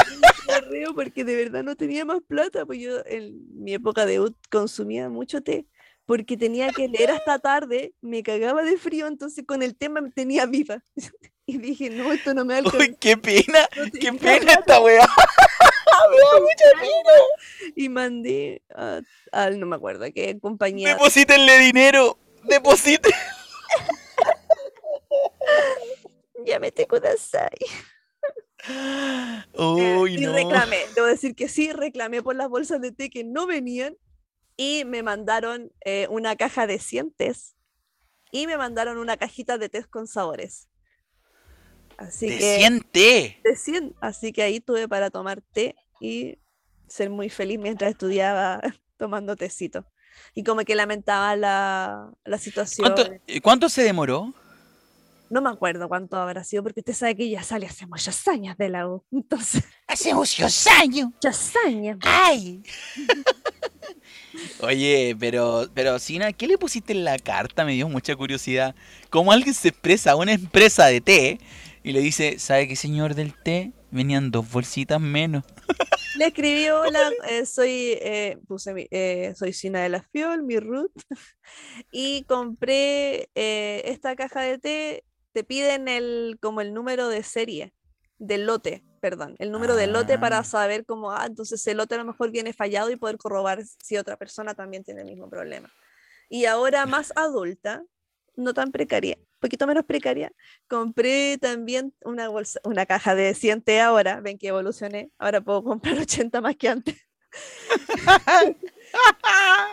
Un correo porque de verdad no tenía más plata, pues yo en mi época de UT consumía mucho té, porque tenía que leer hasta tarde, me cagaba de frío, entonces con el tema me tenía viva. Y dije, no, esto no me alcanza. Uy, qué pena. no Qué pena plata". esta weá. Me da mucha pena. Y mandé a, al- no me acuerdo a qué compañía. Deposítenle dinero. Depositen. Ya me te kudasai. Uy, y no. reclamé, debo decir que sí, reclamé por las bolsas de té que no venían y me mandaron eh, una caja de 100 tés y me mandaron una cajita de tés con sabores. Así Te que siente. de 100, así que ahí tuve para tomar té y ser muy feliz mientras estudiaba tomando tecito. Y como que lamentaba la, la situación. ¿Cuánto, eh, ¿Cuánto se demoró? No me acuerdo cuánto habrá sido, porque usted sabe que ya sale hace muchos años de la U. Entonces, Hace muchos años. muchos años. ¡Ay! Oye, pero, pero Sina, ¿qué le pusiste en la carta? Me dio mucha curiosidad. ¿Cómo alguien se expresa a una empresa de té y le dice, ¿sabe qué señor del té? Venían dos bolsitas menos. Le escribí, hola, eh, soy, eh, puse mi- eh, soy Sina de la Fiol, mi root, y compré eh, esta caja de té, te piden el, como el número de serie, del lote, perdón, el número del lote Ah. para saber cómo, ah, entonces el lote a lo mejor viene fallado y poder corroborar si otra persona también tiene el mismo problema. Y ahora más adulta, no tan precaria, poquito menos precaria, compré también una bolsa, una caja de 100 té ahora, ven que evolucioné, ahora puedo comprar 80 más que antes.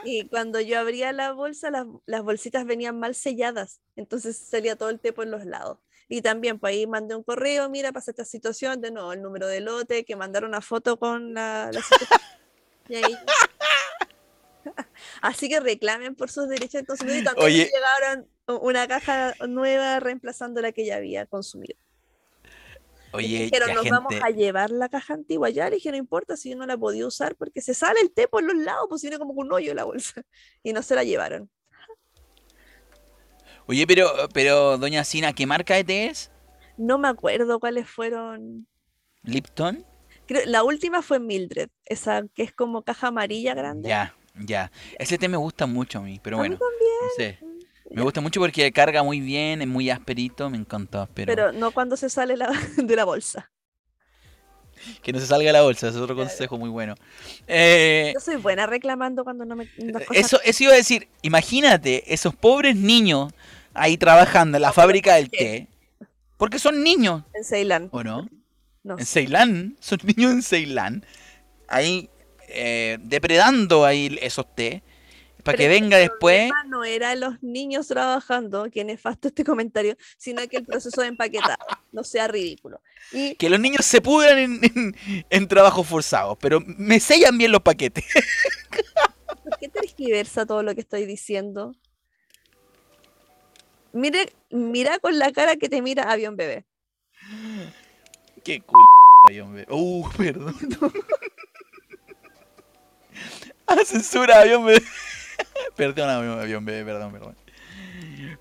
Y cuando yo abría la bolsa, las, las bolsitas venían mal selladas, entonces salía todo el té por los lados. Y también, pues ahí mandé un correo, mira, pasa esta situación, de nuevo, el número de lote, que mandaron una foto con la, la situación. Y ahí- Así que reclamen por sus derechos de consumidor y también Oye. llegaron una caja nueva reemplazando la que ya había consumido. Oye, dijeron, nos vamos a llevar la caja antigua. Ya le dije, no importa si yo no la podía usar porque se sale el té por los lados, pues viene como con un hoyo en la bolsa. Y no se la llevaron. Oye, pero, pero, doña Sina, ¿qué marca de té es? No me acuerdo cuáles fueron. ¿Lipton? Creo, la última fue Mildred, esa que es como caja amarilla grande. Ya, ya. Ese té me gusta mucho a mí, pero A mí bueno, también, no sé. Me gusta mucho porque carga muy bien, es muy asperito, me encantó, pero, Pero no cuando se sale la- de la bolsa. que no se salga la bolsa, es otro Claro. consejo muy bueno. Eh, Yo soy buena reclamando cuando no me. cosas- eso, eso iba a decir, imagínate esos pobres niños ahí trabajando en la fábrica del té, porque son niños, En Ceilán. ¿o no? No En. Ceilán, son niños en Ceilán, ahí eh, depredando ahí esos té, para que venga el después. No era los niños trabajando, que nefasto este comentario, sino que el proceso de empaquetado no sea ridículo. Y Que los niños se pudran en, en, en trabajos forzados, pero me sellan bien los paquetes. ¿por qué tergiversa todo lo que estoy diciendo? Mire, mira con la cara que te mira avión bebé. Qué culo, avión bebé. Uh, perdón. ah, censura, avión bebé. perdón, avión, avión bebé, perdón, perdón.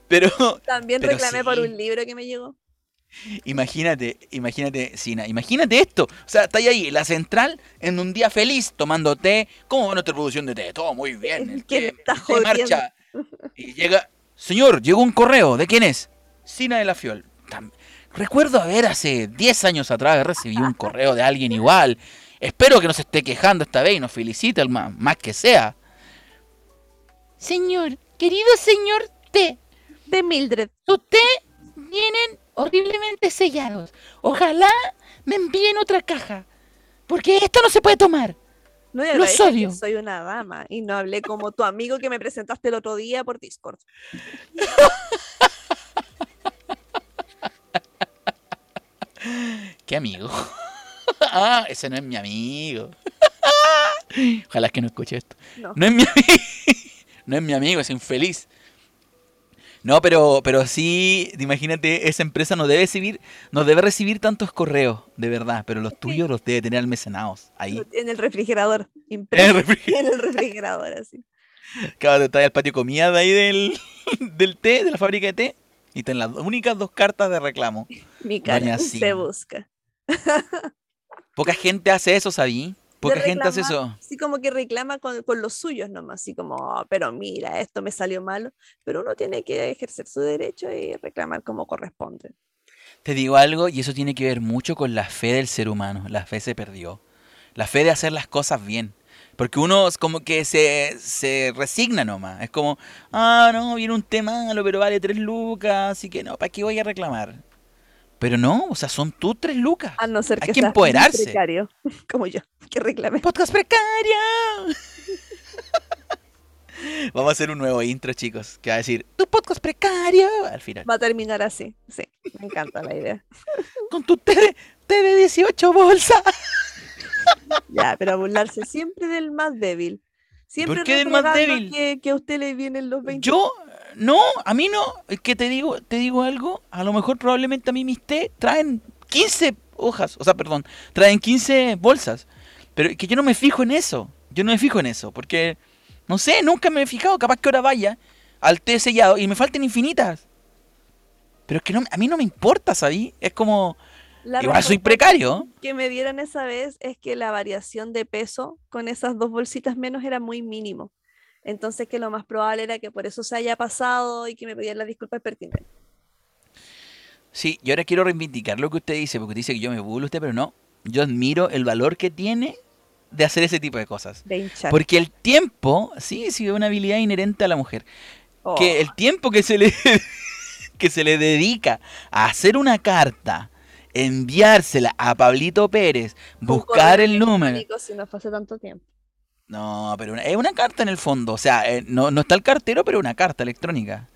Pero También Pero reclamé por un libro que me llegó. imagínate, imagínate, Sina, imagínate esto. O sea, está ahí la central en un día feliz tomando té. ¿Cómo va nuestra producción de té? Todo muy bien. El ¿Quién té, está el té jodiendo? marcha. Y llega, señor, llegó un correo. ¿De quién es? Sina de la Fiol. Recuerdo haber hace 10 años atrás recibido un correo de alguien igual. Espero que no se esté quejando esta vez y nos felicite el más, más que sea. Señor, querido señor T, De Mildred. sus vienen horriblemente sellados. Ojalá me envíen otra caja, porque esta no se puede tomar. No, y Los agradece que odio. soy una dama y no hablé como tu amigo que me presentaste el otro día por Discord. ¿Qué amigo? ah, ese no es mi amigo. Ojalá que no escuche esto. No. No es mi amigo. No es mi amigo, es infeliz. No, pero, pero sí, imagínate, esa empresa no debe recibir, no debe recibir tantos correos, de verdad, pero los tuyos los debe tener almacenados ahí. En el refrigerador. En impreso el refri- En el refrigerador, así. Acabas de estar al patio comida de ahí del, del té, de la fábrica de té, y están las únicas dos cartas de reclamo. Mi cara se busca. Poca gente hace eso, ¿sabí? Poca gente hace eso. Así como que reclama con, con los suyos nomás, así como, "Oh, pero mira, esto me salió malo. Pero uno tiene que ejercer su derecho y reclamar como corresponde. Te digo algo, y eso tiene que ver mucho con la fe del ser humano. La fe se perdió. La fe de hacer las cosas bien. Porque uno es como que se, se resigna nomás. Es como, ah, no, viene un tema malo, pero vale tres lucas, así que no, ¿para qué voy a reclamar? Pero no, o sea, son tus tres lucas. A no ser Hay que seas empoderarse. precario, como yo, que reclame. Podcast precario. Vamos a hacer un nuevo intro, chicos, que va a decir, tu podcast precario, al final. Va a terminar así. Sí, me encanta la idea. Con tu té de, té de 18 bolsas. Ya, pero burlarse siempre del más débil. Siempre qué del más débil? Que, que a usted le vienen los 20. Yo, no, a mí no. Es que te digo, te digo algo. A lo mejor probablemente a mí mis té traen 15 hojas. O sea, perdón, traen 15 bolsas. Pero es que yo no me fijo en eso. Yo no me fijo en eso. Porque, no sé, nunca me he fijado. Capaz que ahora vaya al té sellado y me falten infinitas. Pero es que no, a mí no me importa, ¿sabí? Es como, La Igual soy precario. que me dieron esa vez es que la variación de peso con esas dos bolsitas menos era muy mínimo. Entonces que lo más probable era que por eso se haya pasado y que me pedían las disculpas pertinentes. Sí, yo ahora quiero reivindicar lo que usted dice, porque usted dice que yo me burlo usted, pero no. Yo admiro el valor que tiene de hacer ese tipo de cosas. De hinchar. Porque el tiempo, sí, sí, es una habilidad inherente a la mujer. Oh, Que el tiempo que se le que se le dedica a hacer una carta, enviársela a Pablito Pérez, buscar el número. Si no fue hace tanto tiempo. No, pero una- es una carta en el fondo. O sea, eh, no, no está el cartero, pero una carta electrónica.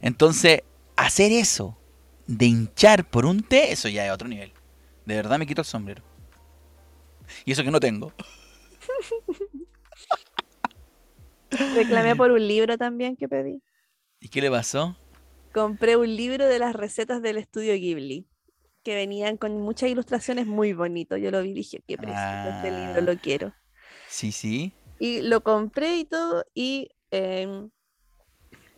Entonces, hacer eso, de hinchar por un té, eso ya es otro nivel. De verdad me quito el sombrero. Y eso que no tengo. Reclamé por un libro también que pedí. ¿Y qué le pasó? Compré un libro de las recetas del estudio Ghibli, que venían con muchas ilustraciones muy bonitos. Yo lo vi y dije, qué precioso este libro, Ah. lo quiero. Sí, sí. Y lo compré y todo, y em,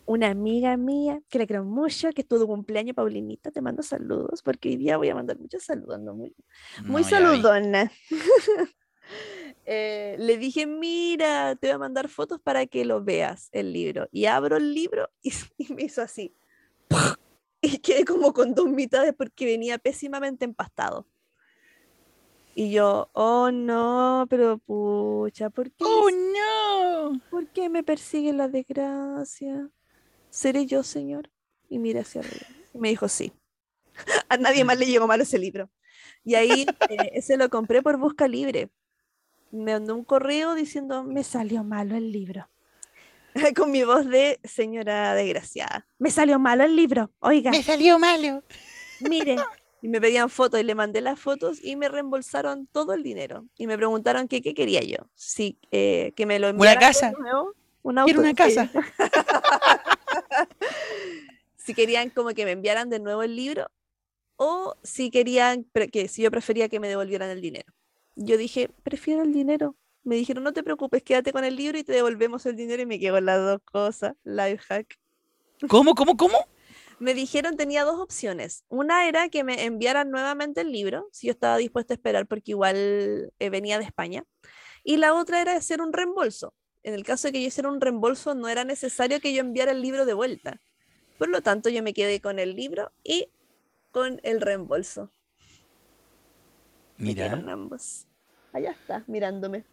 una amiga mía, que le creo mucho, que estuvo de cumpleaños, Paulinita, te mando saludos, porque hoy día voy a mandar muchos saludos, ando muy, muy No, saludona. Eh, le dije, mira, te voy a mandar fotos para que lo veas, el libro. Y abro el libro y, y me hizo así. Y quedé como con dos mitades porque venía pésimamente empastado. Y yo, oh no, pero pucha, ¿por qué, ¡Oh, no! ¿por qué me persigue la desgracia? ¿Seré yo, señor? Y mira hacia arriba. Y me dijo, sí. A nadie más le llegó mal ese libro. Y ahí eh, ese lo compré por Busca Libre. Me mandó un correo diciendo, me salió malo el libro. Con mi voz de señora desgraciada. Me salió malo el libro. Oiga, Me salió malo. mire. Y me pedían fotos y le mandé las fotos y me reembolsaron todo el dinero. Y me preguntaron que qué quería yo. Si eh, que me lo enviaran de casa. nuevo, un auto. Quiero una casa. si querían como que me enviaran de nuevo el libro o si querían que si yo prefería que me devolvieran el dinero. Yo dije, prefiero el dinero. Me dijeron, no te preocupes, quédate con el libro y te devolvemos el dinero y me quedo con las dos cosas. Life hack. ¿Cómo, cómo, cómo? Me dijeron tenía dos opciones. Una era que me enviaran nuevamente el libro, si yo estaba dispuesta a esperar porque igual eh, venía de España. Y la otra era hacer un reembolso. En el caso de que yo hiciera un reembolso, no era necesario que yo enviara el libro de vuelta. Por lo tanto, yo me quedé con el libro y con el reembolso. Me Mira, ambos. Allá está, mirándome.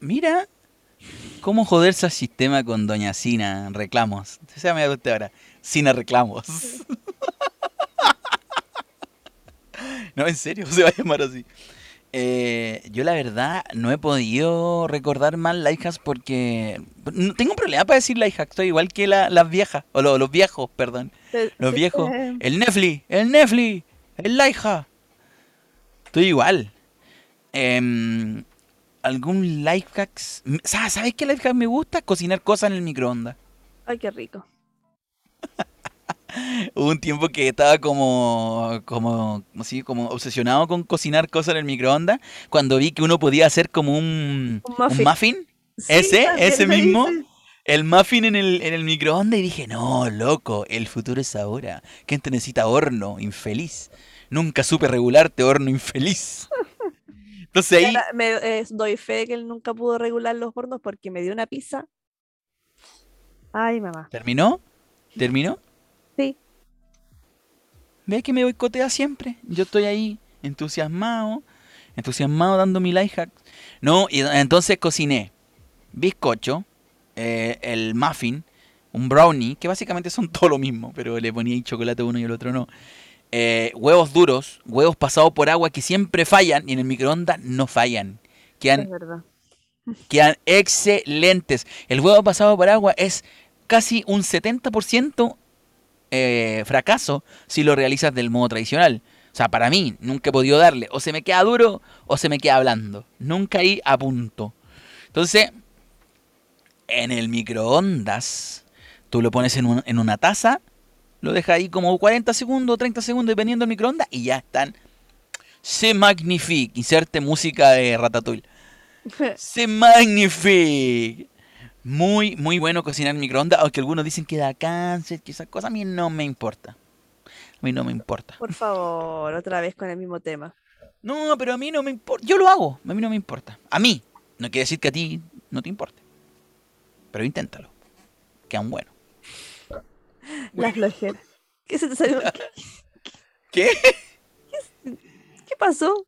mira. ¿Cómo joderse al sistema con Doña Sina? Reclamos. Se llama usted ahora. Sina reclamos. no, en serio, se va a llamar así. Eh, yo la verdad no he podido recordar más life hacks porque tengo un problema para decir life hacks. Estoy igual que la- las viejas, o lo- los viejos, perdón. Los viejos. eh, El Netflix, el Netflix, el life hack. Estoy igual. Em, ¿Algún life hacks? ¿Sabes qué life hack me gusta? Cocinar cosas en el microondas. Ay, qué rico. Hubo un tiempo que estaba como, como, así, como obsesionado con cocinar cosas en el microondas. Cuando vi que uno podía hacer como un, Un un muffin. Sí, ¿Ese? ¿Ese mismo? hice. el muffin en el, en el microondas y dije, no, loco, el futuro es ahora. Gente necesita horno, infeliz. Nunca supe regularte, horno infeliz. Entonces ahí, me eh, doy fe de que él nunca pudo regular los hornos porque me dio una pizza. Ay, mamá. ¿terminó? ¿Terminó? Sí. Ve que me boicotea siempre. Yo estoy ahí entusiasmado, entusiasmado dando mi life hack. No, y entonces cociné bizcocho, eh, el muffin, un brownie, que básicamente son todo lo mismo, pero le ponía ahí chocolate uno y el otro no. Eh, huevos duros, huevos pasados por agua que siempre fallan y en el microondas no fallan. Es Quedan, verdad. quedan excelentes. El huevo pasado por agua es casi un 70% eh, fracaso si lo realizas del modo tradicional. O sea, para mí, nunca he podido darle. O se me queda duro o se me queda blando. Nunca ahí a punto. Entonces, en el microondas, tú lo pones en, un- en una taza, lo dejas ahí como 40 segundos, 30 segundos, dependiendo del microondas, y ya están. Se magnifique. Inserte música de Ratatouille. Se magnifique. Muy, muy bueno cocinar en microondas, aunque algunos dicen que da cáncer, que esas cosas a mí no me importa. mí no me importa. Por favor, otra vez con el mismo tema. No, pero a mí no me importa. Yo lo hago, a mí no me importa. A mí. No quiere decir que a ti no te importe. Pero inténtalo. Quedan buenos. La flojera. ¿Qué se te salió? ¿Qué? ¿Qué pasó?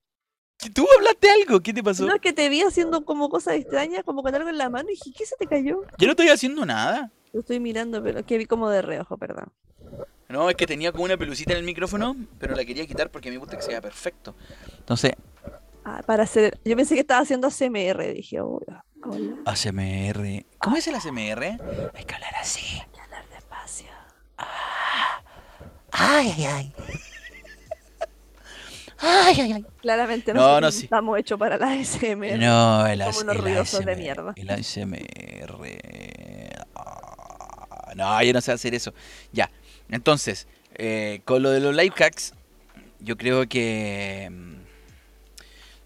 ¿Tú hablaste algo? ¿Qué te pasó? No, es que te vi haciendo como cosas extrañas, como con algo en la mano y dije, ¿qué se te cayó? Yo no estoy haciendo nada. Lo estoy mirando, pero que vi como de reojo, perdón. No, es que tenía como una pelucita en el micrófono, pero la quería quitar porque me gusta que sea perfecto. Entonces, Ah, para hacer. Yo pensé que estaba haciendo ASMR, dije, "Uy, hola. ASMR. ¿Cómo es el ASMR? Hay que hablar así. Hay que hablar despacio. Ay, ay, ay. Ay, ay, ay. Claramente No, nosotros no, sí. estamos hechos para la ASMR. No, el, Somos unos el ruidosos de ASMR, mierda. El ASMR. Ah, No, yo no sé hacer eso. Ya. Entonces, eh, con lo de los life hacks, yo creo que. mm,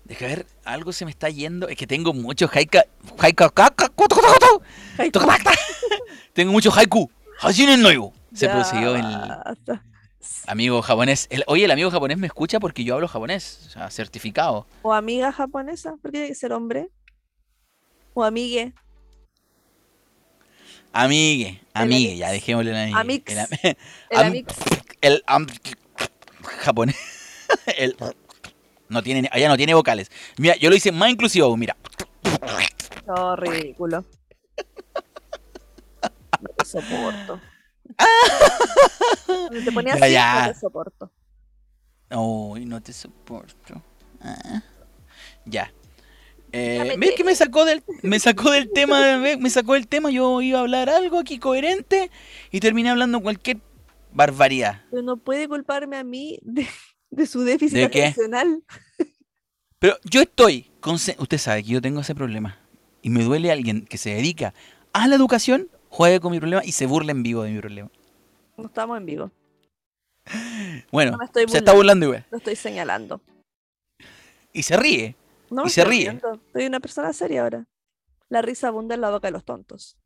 Deja ver, algo se me está yendo. Es que tengo mucho haiku. haiku tengo mucho haiku. Hajinen no yo. Se Ya prosiguió el basta. Amigo japonés. El- oye, el amigo japonés me escucha porque yo hablo japonés. O sea, certificado. O amiga japonesa, porque tiene que ser hombre. O amigue. Amigue, amigue, ya dejémosle la amigue. Amix. El, am- El el am- japonés. El, no tiene, allá no tiene vocales. Mira, yo lo hice más inclusivo, mira. No, ridículo. No soporto. Cuando te ponías así, ya. no te soporto. Uy, no te soporto. Ah. Ya. Eh, ¿Ves que me sacó del me sacó del tema? Me sacó del tema. Yo iba a hablar algo aquí coherente y terminé hablando cualquier barbaridad. Pero no puede culparme a mí de, de su déficit ¿De atencional. Pero yo estoy, conce- usted sabe que yo tengo ese problema y me duele alguien que se dedica a la educación, juegue con mi problema y se burle en vivo de mi problema. No estamos en vivo. Bueno, No me estoy se está burlando igual. Lo estoy señalando. Y se ríe. No Y me se estoy ríe. riendo. Soy una persona seria ahora. La risa abunda en la boca de los tontos.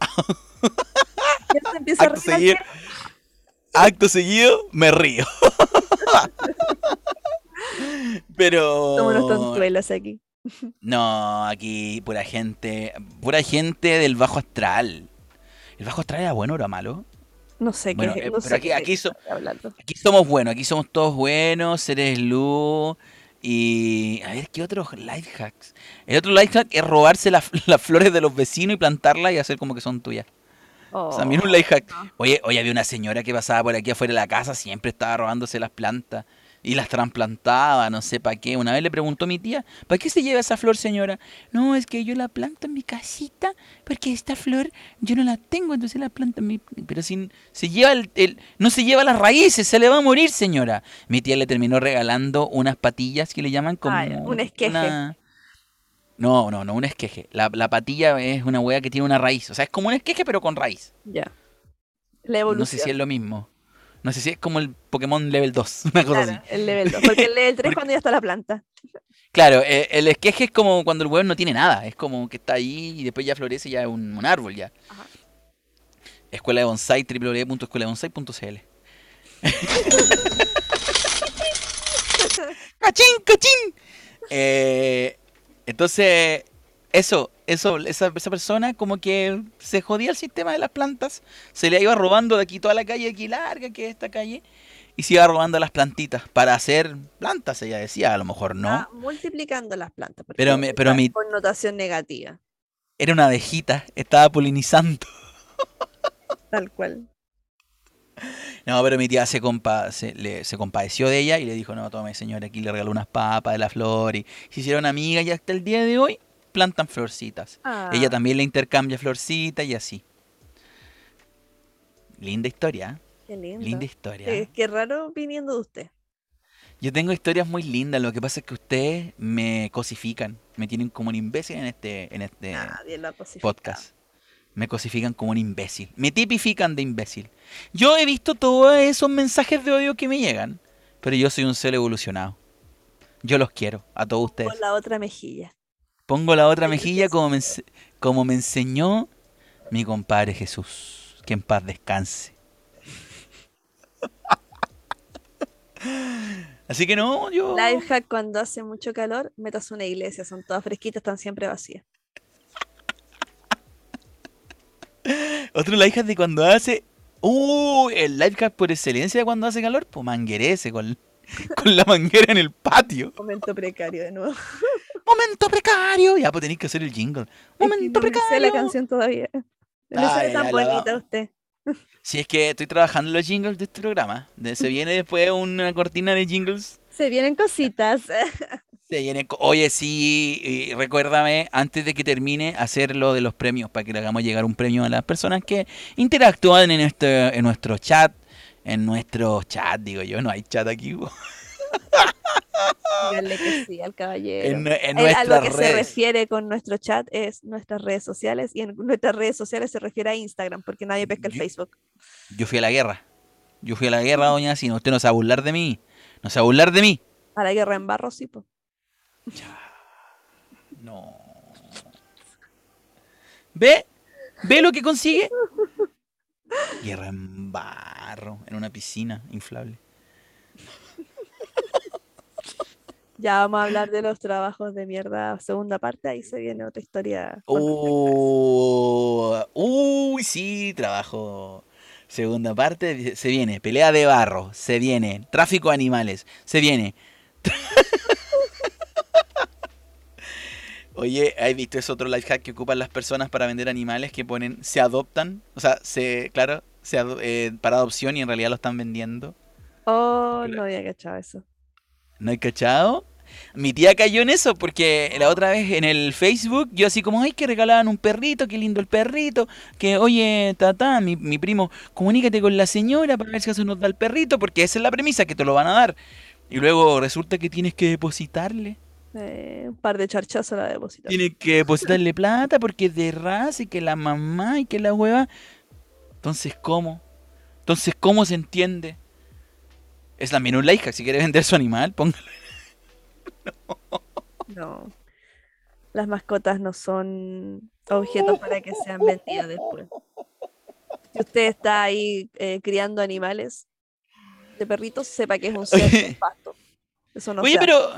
Ya se empieza a Acto reír seguido, acto seguido, me río. Pero... Como unos tontuelos aquí. No, aquí pura gente, pura gente del bajo astral. ¿El bajo astral era bueno o era malo? No sé Bueno, qué. eh, no pero aquí- qué aquí so- somos buenos, aquí somos todos buenos, seres luz. Y a ver, ¿qué otros life hacks? El otro life hack es robarse las, las flores de los vecinos y plantarlas y hacer como que son tuyas. Oh, También un life hack. no. Oye, hoy había una señora que pasaba por aquí afuera de la casa, siempre estaba robándose las plantas y las trasplantaba, no sé para qué. Una vez le preguntó a mi tía, ¿para qué se lleva esa flor, señora? No, es que yo la planto en mi casita porque esta flor yo no la tengo, entonces la planto en mi... Pero sin, se lleva el, el- no se lleva las raíces, se le va a morir, señora. Mi tía le terminó regalando unas patillas que le llaman como... Un esqueje. una- No, no, no, un esqueje. La, la patilla es una hueá que tiene una raíz. O sea, es como un esqueje pero con raíz. Ya. La No evolución. sé si es lo mismo. No sé si es como el Pokémon level 2, una cosa Claro, así. el level 2. Porque el level 3 Porque- cuando ya está la planta. Claro, eh, el esqueje es como cuando el huevo no tiene nada. Es como que está ahí y después ya florece ya es un, un árbol ya. Ajá. Escuela de Bonsai, www.escueladebonsai.cl ¡Cachín, cachín! Eh, entonces, eso, eso, esa, esa persona como que se jodía el sistema de las plantas, se le iba robando de aquí toda la calle, aquí larga que es esta calle, y se iba robando las plantitas para hacer plantas, ella decía, a lo mejor no. Multiplicando las plantas. Pero me- pero mi- Connotación negativa. Era una abejita, estaba polinizando. Tal cual. No, pero mi tía se, compa se, le- se compadeció de ella y le dijo, no, tome señora, aquí le regaló unas papas de la flor y se hicieron amigas y hasta el día de hoy plantan florcitas. Ella Ah, también le intercambia florcitas y así. Linda historia, ¿eh? Qué lindo. linda historia. Sí, qué raro viniendo de usted. Yo tengo historias muy lindas, lo que pasa es que ustedes me cosifican, me tienen como un imbécil en este, en este podcast. Me cosifican como un imbécil, me tipifican de imbécil. Yo he visto todos esos mensajes de odio que me llegan, pero yo soy un ser evolucionado. Yo los quiero, a todos ustedes. Con la otra mejilla. Pongo la otra mejilla como me, enseñó mi compadre Jesús. Que en paz descanse. Así que no, yo. Lifehack cuando hace mucho calor, metas una iglesia, son todas fresquitas, están siempre vacías. Otro lifehack de cuando hace. ¡Uh! El lifehack por excelencia cuando hace calor, pues manguerece con, con la manguera en el patio. Momento precario de nuevo. Momento precario. Ya, pues tenéis que hacer el jingle. Es que Momento no me sé precario. la canción todavía. No Ah, ya, tan bonita usted. Si es que estoy trabajando los jingles de este programa. Se viene después una cortina de jingles. Se vienen cositas. Se viene co- Oye, sí, recuérdame antes de que termine hacer lo de los premios para que le hagamos llegar un premio a las personas que interactúan en nuestro, en nuestro chat. En nuestro chat, digo yo, no hay chat aquí. Díganle que sí al caballero. En, en Eh, a lo que se refiere con nuestro chat es nuestras redes sociales y en nuestras redes sociales se refiere a Instagram porque nadie pesca el Facebook. Yo fui a la guerra. Yo fui a la guerra, doña Sina. Usted no se va a burlar de mí. No se va a burlar de mí. A la guerra en barro, sí, po. No. ¿Ve? ¿Ve lo que consigue? Guerra en barro, en una piscina inflable. Ya vamos a hablar de los trabajos de mierda, segunda parte, ahí se viene otra historia. Oh, uy, sí, trabajo. Segunda parte, se viene. Pelea de barro, se viene. Tráfico de animales, se viene. Oye, ¿has visto ese otro life hack que ocupan las personas para vender animales que ponen, se adoptan? O sea, se, claro, se ado- eh, para adopción y en realidad lo están vendiendo. Oh, no había cachado eso. ¿No hay cachado? Mi tía cayó en eso porque la otra vez en el Facebook yo así como, ay, que regalaban un perrito, qué lindo el perrito, que oye, tata, mi, mi primo, comunícate con la señora para ver si eso nos da el perrito, porque esa es la premisa, que te lo van a dar. Y luego resulta que tienes que depositarle. Eh, un par de charchazos a la depositar. Tienes que depositarle plata porque es de raza y que la mamá y que la hueva. Entonces, ¿cómo? Entonces, ¿cómo se entiende? Es también un like hack, si quiere vender su animal, póngalo. No. Las mascotas no son objetos para que sean vendidos después. Si usted está ahí eh, criando animales de perritos, sepa que es un ser con pasto. Eso no Oye, pero,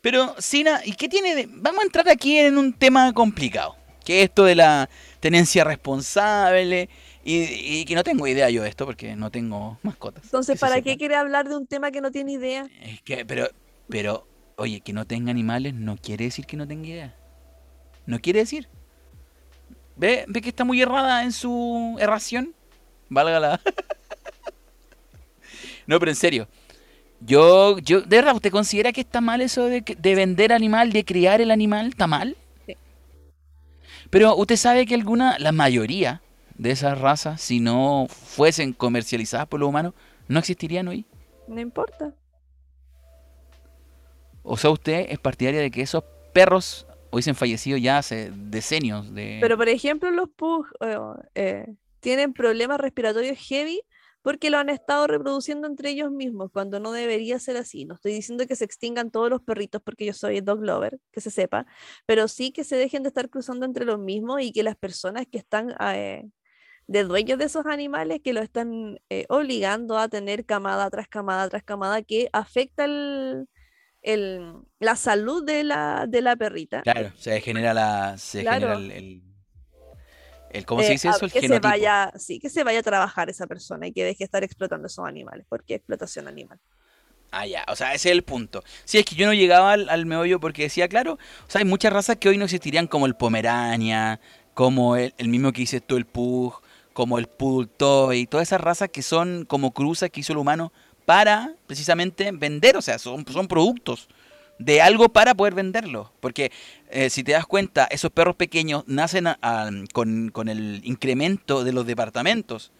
pero, Sina, ¿y qué tiene de...? Vamos a entrar aquí en un tema complicado, que es esto de la tenencia responsable, y, y que no tengo idea yo de esto, porque no tengo mascotas. Entonces, ¿para qué quiere hablar de un tema que no tiene idea? Es que, pero, pero, oye, que no tenga animales no quiere decir que no tenga idea. No quiere decir. ¿Ve, ve que está muy errada en su erración? Valga la... no, pero en serio. Yo, yo, ¿de verdad usted considera que está mal eso de, de vender animal, de criar el animal? ¿Está mal? Sí. Pero usted sabe que alguna, la mayoría de esas razas, si no fuesen comercializadas por los humanos, no existirían hoy. No importa. O sea, usted es partidaria de que esos perros hubiesen fallecido ya hace decenios de... Pero, por ejemplo, los pug eh, eh, tienen problemas respiratorios heavy porque lo han estado reproduciendo entre ellos mismos, cuando no debería ser así. No estoy diciendo que se extingan todos los perritos porque yo soy dog lover, que se sepa, pero sí que se dejen de estar cruzando entre los mismos y que las personas que están eh, de dueños de esos animales, que lo están obligando a tener camada tras camada tras camada, que afecta el, el- la salud de la, de la perrita. Claro, se genera la... Se genera el, el, el- ¿Cómo se eh, dice eso? El que se genotipo. vaya, sí, que se vaya a trabajar esa persona y que deje de estar explotando esos animales, porque explotación animal. Ah, ya, o sea, ese es el punto. Sí, es que yo no llegaba al, al meollo porque decía, claro, o sea, hay muchas razas que hoy no existirían como el Pomerania, como el, el mismo que dices tú, el Pug, como el Poodle Toy, todas esas razas que son como cruzas que hizo el humano para precisamente vender, o sea, son, son productos de algo para poder venderlo. Porque eh, si te das cuenta, esos perros pequeños nacen a- a- con, con el incremento de los departamentos.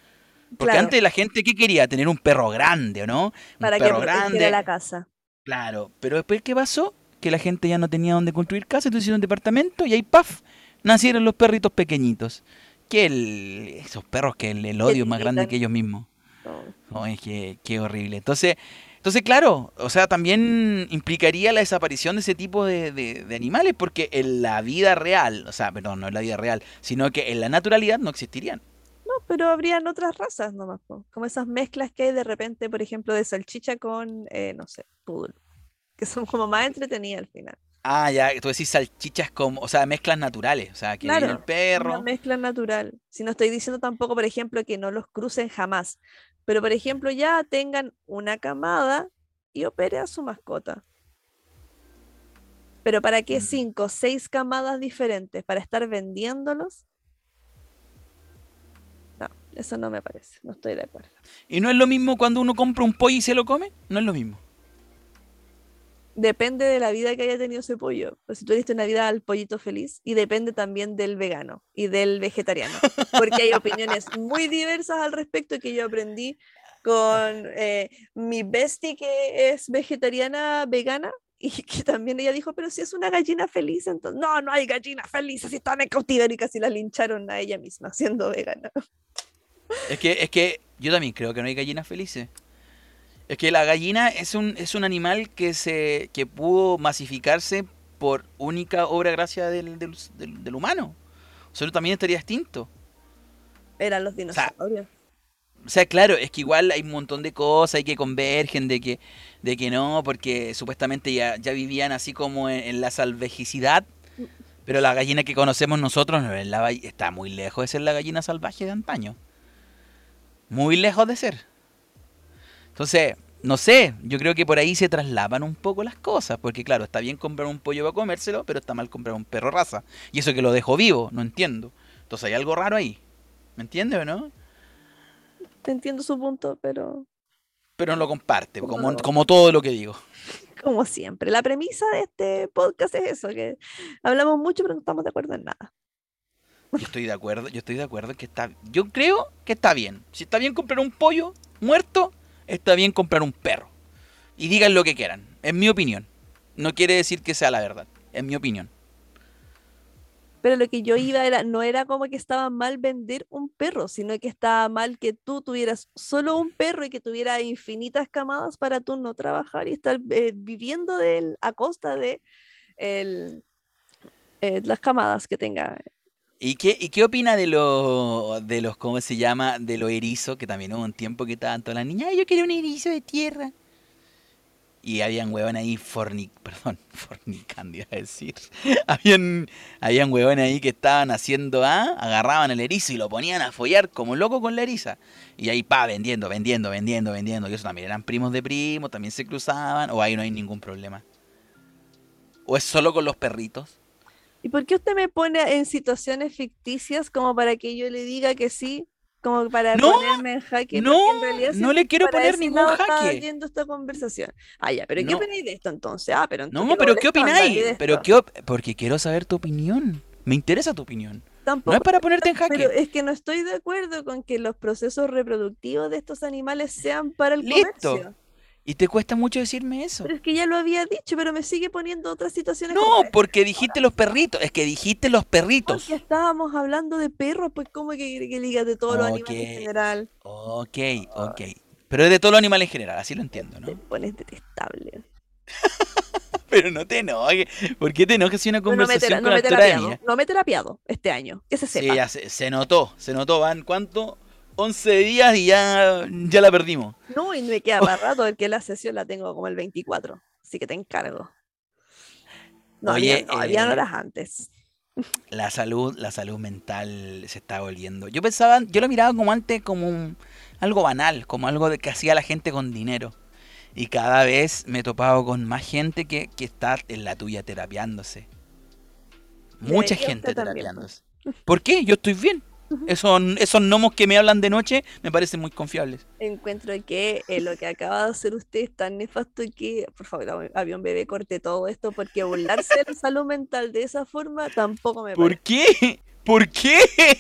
Porque Claro. antes la gente, ¿qué quería? Tener un perro grande, ¿o no? Un Para que perro protegiera grande. la casa. Claro, pero después, ¿qué pasó? Que la gente ya no tenía dónde construir casa, entonces hicieron un departamento y ahí, ¡paf! Nacieron los perritos pequeñitos. Que el, esos perros que el, el odio es más grande que ellos mismos. No. Ay, qué, qué horrible. Entonces, entonces, claro, o sea, también implicaría la desaparición de ese tipo de, de- de animales, porque en la vida real, o sea, perdón, no en la vida real, sino que en la naturalidad no existirían. pero habrían otras razas nomás, como esas mezclas que hay de repente, por ejemplo, de salchicha con, eh, no sé, poodle, que son como más entretenidas al final. Ah, ya, tú decís salchichas como, o sea, mezclas naturales, o sea, que viene el Una perro. mezcla natural. Si no estoy diciendo tampoco, por ejemplo, que no los crucen jamás, pero por ejemplo, ya tengan una camada y opere a su mascota. Pero ¿para qué Mm. cinco o seis camadas diferentes? ¿Para estar vendiéndolos? No, eso no me parece, no estoy de acuerdo. Y no es lo mismo cuando uno compra un pollo y se lo come, no es lo mismo. Depende de la vida que haya tenido ese pollo. Pues si tú diste una vida al pollito feliz y depende también del vegano y del vegetariano. Porque hay opiniones muy diversas al respecto que yo aprendí con eh, mi bestie que es vegetariana vegana y que también ella dijo, pero si es una gallina feliz, entonces no, no hay gallinas felices, si están en cautiverio y casi la lincharon a ella misma siendo vegana. Es que, es que yo también creo que no hay gallinas felices. Es que la gallina es un, es un animal que se que pudo masificarse por única obra gracia del, del, del- del humano. O sea, también estaría extinto. Eran los dinosaurios. O sea, claro, es que igual hay un montón de cosas hay que convergen de que, de que no, porque supuestamente ya, ya vivían así como en, en la salvajicidad. Pero la gallina que conocemos nosotros no es la, va- está muy lejos de ser la gallina salvaje de antaño. Muy lejos de ser. Entonces, no sé, yo creo que por ahí se traslapan un poco las cosas, porque claro, está bien comprar un pollo para comérselo, pero está mal comprar un perro raza. Y eso que lo dejo vivo, no entiendo. Entonces hay algo raro ahí. ¿Me entiendes o no? Te entiendo su punto, pero Pero no lo comparte, como, Como- como todo lo que digo. como siempre, la premisa de este podcast es eso, que hablamos mucho pero no estamos de acuerdo en nada. Yo estoy de acuerdo, yo estoy de acuerdo que está, yo creo que está bien. Si está bien comprar un pollo muerto, está bien comprar un perro. Y digan lo que quieran, es mi opinión. No quiere decir que sea la verdad, es mi opinión. Pero lo que yo iba era, no era como que estaba mal vender un perro, sino que estaba mal que tú tuvieras solo un perro y que tuviera infinitas camadas para tú no trabajar y estar eh, viviendo del, a costa de el, eh, las camadas que tenga. ¿Y qué, y qué opina de los, de los, cómo se llama, de los erizos? Que también hubo un tiempo que estaban todas las niñas, "Ay, yo quería un erizo de tierra. Y habían huevón ahí forni, perdón, fornicando, iba a decir. habían, habían huevón ahí que estaban haciendo, ah, agarraban el erizo y lo ponían a follar como loco con la eriza. Y ahí, pa, vendiendo, vendiendo, vendiendo, vendiendo. Y eso también eran primos de primos, también se cruzaban, o ahí no hay ningún problema. ¿O es solo con los perritos? ¿Y por qué usted me pone en situaciones ficticias como para que yo le diga que sí? Como para No, ponerme en jaque. No, en realidad no le quiero poner ningún jaque. yendo esta conversación. Ah, ya, pero ¿qué No. opináis de esto entonces? Ah, pero No, entonces pero doble ¿qué opináis? Pero qué op- porque quiero saber tu opinión. Me interesa tu opinión. Tampoco, No es para ponerte en pero jaque. es que no estoy de acuerdo con que los procesos reproductivos de estos animales sean para el Listo. comercio. Y te cuesta mucho decirme eso. Pero es que ya lo había dicho, pero me sigue poniendo otras situaciones. No, como porque dijiste los perritos. Es que dijiste los perritos. Porque estábamos hablando de perros, pues ¿cómo que que diga de todos los animales en general? Ok, ok. Pero es de todos los animales en general, así lo entiendo, Te ¿no? pones detestable. Pero no te enojes. ¿Por qué te enojas si una No, no me, tera- conversación no con me terapiado. No me he terapiado este año. Que se Sí, sepa. ya se, se notó, se notó. Van, ¿cuánto? 11 días y ya, ya la perdimos. No, y me queda para rato porque la sesión la tengo como el 24. Así que te encargo. No, Oye, había, no, habían eh, horas antes. La salud, la salud mental se está volviendo. Yo pensaba, yo lo miraba como antes como un- algo banal, como algo de que hacía la gente con dinero. Y cada vez me he topado con más gente que, que está en la tuya terapiándose. Mucha gente también, terapiándose. ¿Por qué? Yo estoy bien. Esos, esos gnomos que me hablan de noche me parecen muy confiables. Encuentro que eh, lo que acaba de hacer usted es tan nefasto que, por favor, avi- avión bebé, corte todo esto porque burlarse de la salud mental de esa forma tampoco me ¿Por parece. qué? ¿Por qué?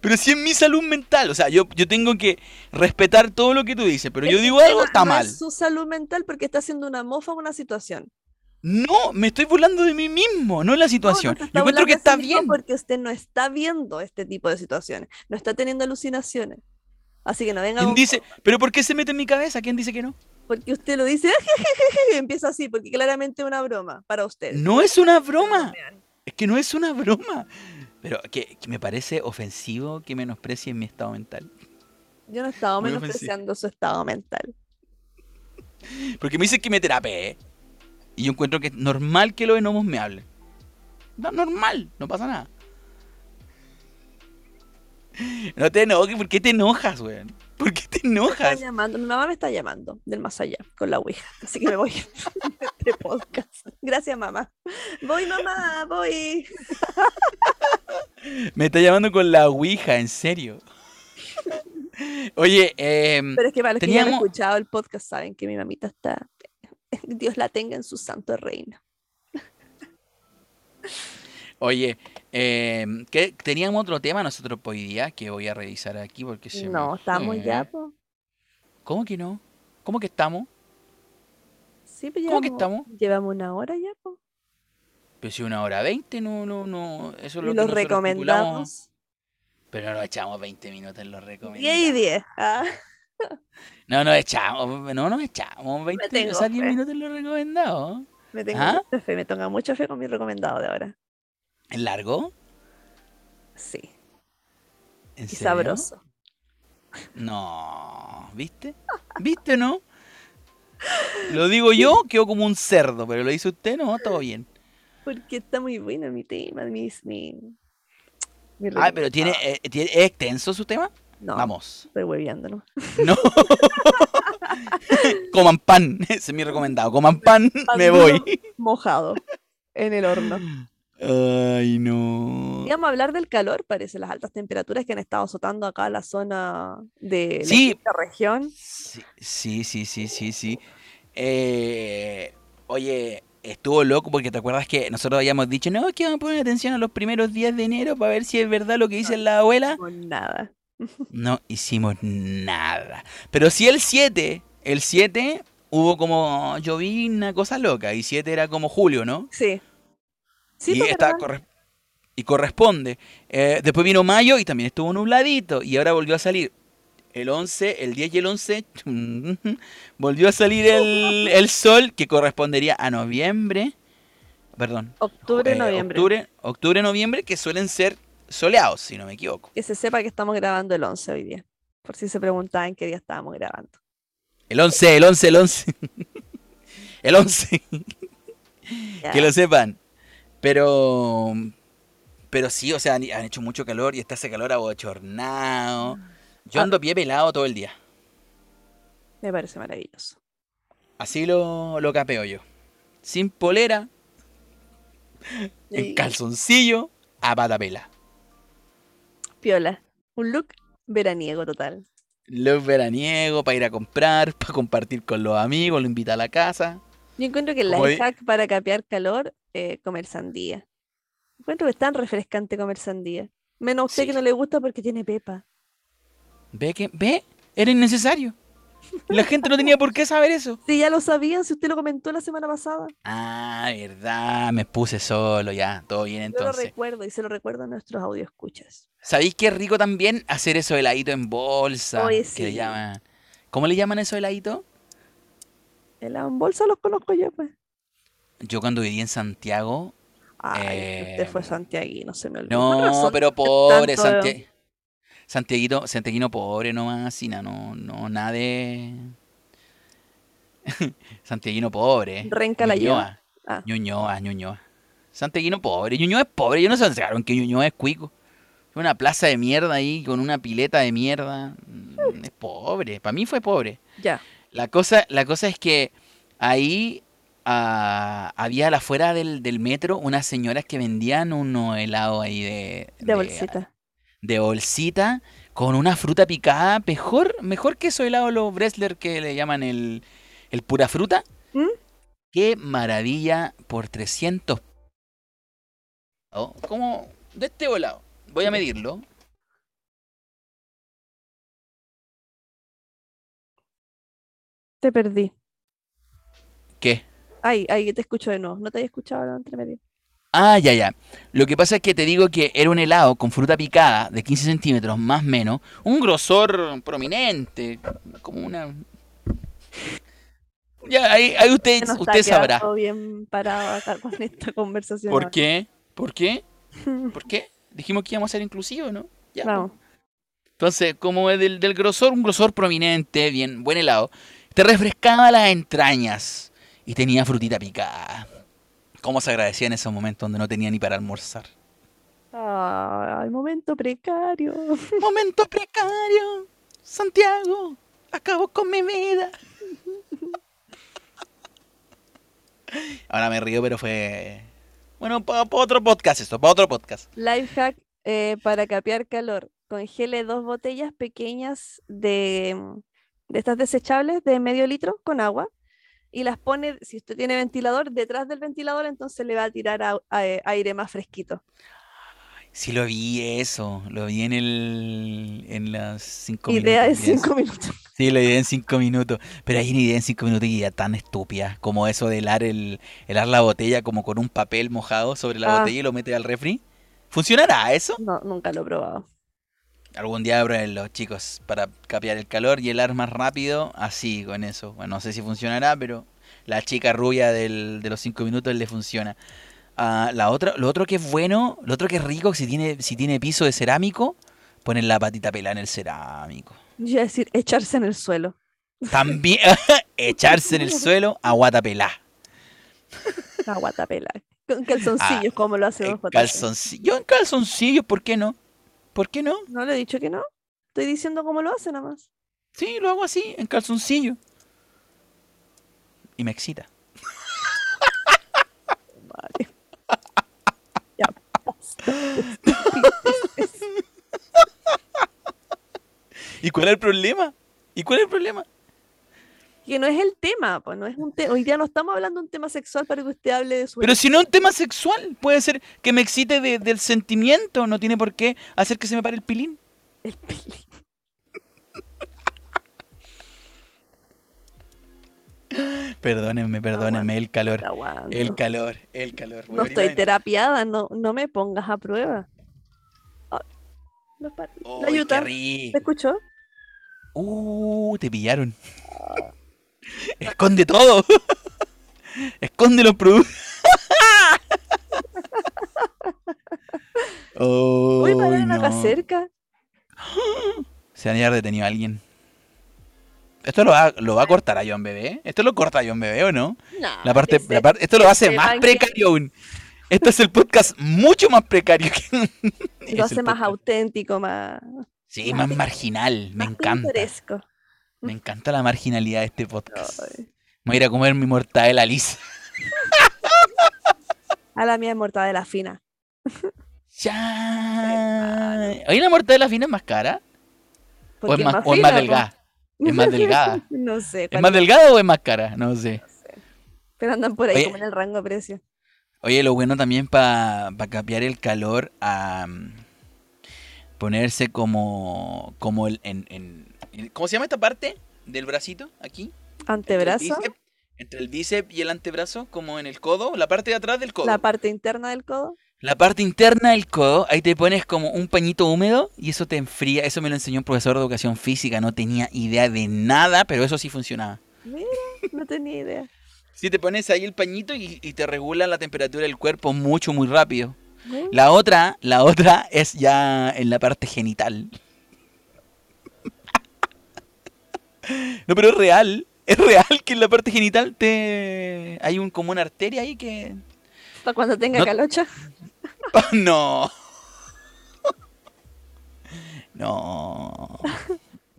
Pero si es mi salud mental, o sea, yo, yo tengo que respetar todo lo que tú dices, pero yo digo algo, está no mal. Es su salud mental porque está haciendo una mofa una situación. No, me estoy burlando de mí mismo, no de la No, no situación. yo encuentro que está bien. Porque usted no está viendo este tipo de situaciones. No está teniendo alucinaciones. Así que no venga ¿Quién dice? ¿Pero por qué se mete en mi cabeza? ¿Quién dice que no? Porque usted lo dice y empieza así, porque claramente es una broma para usted. No es una broma. Es que no es una broma. Pero que, que me parece ofensivo que menosprecien mi estado mental. Yo no estaba Muy ofensivo. menospreciando su estado mental. Porque me dicen que me terapee. Y yo encuentro que es normal que los enomos me hablen. No, normal, no pasa nada. No te enojes, ¿por qué te enojas, weón? ¿Por qué te Me está enojas? llamando, mi mamá me está llamando del más allá con la Ouija. Así que me voy de este podcast. Gracias, mamá. Voy, mamá, voy. Me está llamando con la Ouija, en serio. Oye, em, Pero es que para los que ya han escuchado el podcast saben que mi mamita está. Dios la tenga en su santo reino. oye, em, ¿qué- teníamos otro tema nosotros hoy día que voy a revisar aquí porque se me No, estamos ya, po. ¿Cómo que no? ¿Cómo que estamos? Sí, pues ¿Cómo que llevamos- estamos? Llevamos una hora ya, po. Pues si una hora veinte, no, no, no. Eso es lo que los estipulamos. recomendamos. Pero no echamos 20 minutos en los 10 y recomendados. 10. Ah, No nos echamos, no nos echamos 20 tengo o sea, 10 fe. minutos en los recomendados. me tengo ¿Ah? mucha fe, me tenga mucha fe con mi recomendado de ahora. ¿Es largo? Sí. ¿En Y serio? sabroso. No, ¿viste? ¿Viste o no? Lo digo yo, quedo como un cerdo, pero lo dice usted, no, todo bien. Porque está muy bueno mi tema, mi, mi, mi Ah, pero tiene, recomendado. eh, tiene- ¿es extenso su tema? No, Vamos. estoy hueviando, ¿no? No. Coman pan, ese es mi recomendado. Coman pan, Pan me voy. Mojado en el horno. Ay, no. Íbamos a hablar del calor, parece, las altas temperaturas que han estado azotando acá la zona de la Sí. región. Sí, sí, sí, sí, sí, sí. Eh, oye, estuvo loco porque te acuerdas que nosotros habíamos dicho, no, que vamos a poner atención a los primeros días de enero para ver si es verdad lo que dicen la abuela. Con nada. No hicimos nada. Pero sí el 7, el 7 hubo como llovina, cosa loca, y 7 era como julio, ¿no? Sí. Sí, y, está y corresponde. Eh, después vino mayo y también estuvo nubladito. Y ahora volvió a salir el 11, el 10 y el 11. volvió a salir el, el sol que correspondería a noviembre. Perdón. Octubre, eh, noviembre. Octubre, octubre, noviembre, que suelen ser soleados, si no me equivoco. Que se sepa que estamos grabando el 11 hoy día. Por si se preguntaban qué día estábamos grabando. El 11, el 11, el 11. el 11. Ya. Que lo sepan. Pero. Pero sí, o sea, han, han hecho mucho calor y está ese calor abochornado. Yo Ah. ando pie pelado todo el día. Me parece maravilloso. Así lo, lo capeo yo. Sin polera, en calzoncillo, a patapela. Piola. Un look veraniego total. Look veraniego para ir a comprar, para compartir con los amigos, lo invita a la casa. Yo encuentro que el life hack para capear calor, eh, comer sandía. Encuentro que es tan refrescante comer sandía. Menos a usted Sí. que no le gusta porque tiene pepa. ¿Ve que? ¿Ve? Era innecesario. La gente no tenía por qué saber eso. Si ya lo sabían, si usted lo comentó la semana pasada. Ah, verdad, me puse solo ya, todo bien Yo lo entonces. recuerdo y se lo recuerdo a nuestros audio escuchas. ¿Sabéis qué rico también hacer eso heladito en bolsa? Oye, Que le sí. llaman. ¿Cómo le llaman eso heladito? En la bolsa los conozco yo, pues. Yo cuando viví en Santiago. Ay, usted fue Eh, santiaguino, se me olvidó. No, pero que pobre, tanto- Santi- Santiaguito, Santiaguino pobre nomás, Sina, no, no, nada de. Santiaguino pobre. Renca la. Ñuñoa, Ah. Ñuñoa, Ñuñoa. Santiaguino pobre. Ñuñoa es pobre. Yo no sé sacaron que Ñuñoa es cuico. Es una plaza de mierda ahí con una pileta de mierda. Mm, Es pobre. Para mí fue pobre. Ya. La cosa, la cosa es que ahí ah, había a la afuera del, del metro unas señoras que vendían unos helados ahí de, De bolsita. De bolsita con una fruta picada. Mejor, mejor que esos helados los Bresler que le llaman el, el pura fruta. ¿Mm? Qué maravilla por 300. Oh, Como de este volado. Voy a medirlo. Te perdí. ¿Qué? Ay, ay, te escucho de nuevo. No te había escuchado ahora entre medio. Ah, ya, ya. Lo que pasa es que te digo que era un helado con fruta picada de 15 centímetros más o menos. Un grosor prominente. Como una... Ya, ahí, ahí usted, está usted sabrá. bien parado acá con esta conversación. ¿Por ahora. qué? ¿Por qué? ¿Por qué? Dijimos que íbamos a ser inclusivos, ¿no? Ya, pues. Entonces, como es del, del grosor, un grosor prominente, bien, buen helado, te refrescaba las entrañas y tenía frutita picada. ¿Cómo se agradecía en esos momentos donde no tenía ni para almorzar? Ay, momento precario. Momento precario, Santiago, acabo con mi vida. Ahora me río, pero fue... Bueno, para otro podcast esto, para otro podcast. Life hack eh, para capear calor. Congele dos botellas pequeñas de, de estas desechables de medio litro con agua y las pone, si usted tiene ventilador, detrás del ventilador, entonces le va a tirar a- a- aire más fresquito. Sí lo vi eso, lo vi en el... en las cinco Idea de minutos. vi eso. cinco minutos. Sí, la idea en cinco minutos. Pero hay una idea en cinco minutos y ya tan estúpida como eso de helar, el, helar la botella como con un papel mojado sobre la Ah. botella y lo mete al refri. ¿Funcionará eso? No, nunca lo he probado. Algún día los chicos para capear el calor y helar más rápido, así con eso. Bueno, no sé si funcionará, pero la chica rubia del- de los cinco minutos le funciona. Ah, la otra, lo otro que es bueno, lo otro que es rico, si tiene, si tiene piso de cerámico, ponen la patita pelada en el cerámico. Yo decir, echarse en el suelo. También echarse en el suelo a guata pelá. Agua tapela. Con calzoncillos, como lo hace En Don JC. calzoncillo. Yo en calzoncillos, ¿por qué no? ¿Por qué no? No le he dicho que no. Estoy diciendo cómo lo hace nada más. Sí, lo hago así, en calzoncillo. Y me excita. Vale. ya. basta. ¿Y cuál es el problema? ¿Y cuál es el problema? Que no es el tema, pues no es un tema. Hoy día no estamos hablando de un tema sexual para que usted hable de su Pero si no es un tema sexual, puede ser que me excite de- del sentimiento, no tiene por qué hacer que se me pare el pilín. el peli. Perdónenme, perdónenme, el calor. El calor, el calor. No estoy terapiada, no, no me pongas a prueba. Ah, la ¡Uy, Yuta, qué ¿te rico! escuchó? Uh, te pillaron. Esconde todo. Esconde los productos. Uy, Uy, acá no. cerca. Se van a llevar detenido a alguien. ¿Esto lo va, lo va a cortar a John Bebé? ¿Esto lo corta a John Bebé o no? No, La parte, la esto lo hace más precario aún. Esto es el podcast mucho más precario que. Lo hace más auténtico, más, Sí, más marginal. Me encanta. pintoresco. Me encanta la marginalidad de este podcast. Ay. Me voy a ir a comer mi mortadela lisa. A la mía es mortadela fina. Ya. Oye, la mortadela fina es más cara. ¿O es más, o es más delgada? ¿Es más delgada? no sé, ¿Es más delgada o es más cara? No sé. pero andan por ahí Oye. como en el rango de precio. Oye, lo bueno también para capear el calor a ponerse como como el, en- en- ¿cómo se llama esta parte del bracito aquí? Entre el Antebrazo, bíceps- Entre el bíceps y el antebrazo, como en el codo, la parte de atrás del codo. la parte interna del codo. La parte interna del codo, ahí te pones como un pañito húmedo y eso te enfría. Eso me lo enseñó un profesor de educación física, no tenía idea de nada, pero eso sí funcionaba. Mira, no tenía idea. Si te pones ahí el pañito y, y te regula la temperatura del cuerpo mucho, muy rápido. La otra, la otra es ya en la parte genital. No, pero es real. Es real que en la parte genital te hay un como una arteria ahí que Para cuando tenga no- calocha. no. No.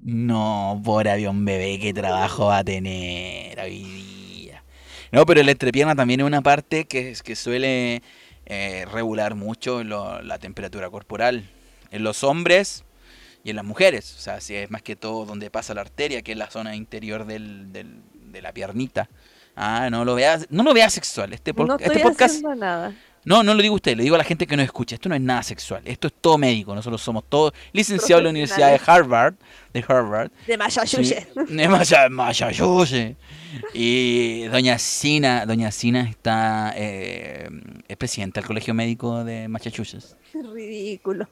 No, por avión bebé, qué trabajo va a tener hoy día. No, pero la entrepierna también es una parte que, es- que suele eh, regular mucho lo- la temperatura corporal. En los hombres y en las mujeres. O sea, si es más que todo donde pasa la arteria, que es la zona interior del, del- de la piernita. Ah, no lo veas, no lo veas sexual. Este, No pod- estoy este podcast. nada. No, no lo digo a usted, le digo a la gente que nos escucha. Esto no es nada sexual, esto es todo médico. Nosotros somos todos licenciados en la Universidad de Harvard, de Harvard. De Massachusetts. Sí, de Massa- Massachusetts. Y doña Sina, doña Sina está eh, es presidenta del Colegio Médico de Massachusetts. Ridículo.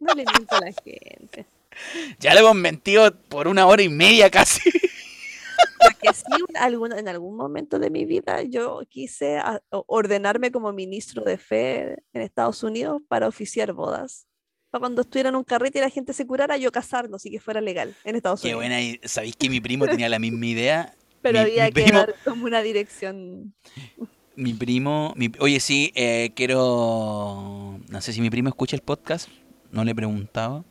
No le miento a la gente. Ya le hemos mentido por una hora y media casi. Para que sí, en algún momento de mi vida yo quise a- o- ordenarme como ministro de fe en Estados Unidos para oficiar bodas. Para cuando estuviera en un carrete y la gente se curara, yo casarnos y que fuera legal en Estados Qué Unidos. buena. y- ¿Sabéis que mi primo tenía la misma idea? Pero mi- había mi que primo- dar como una dirección. Mi primo, mi- oye sí, eh, quiero, no sé si mi primo escucha el podcast, no le he preguntado,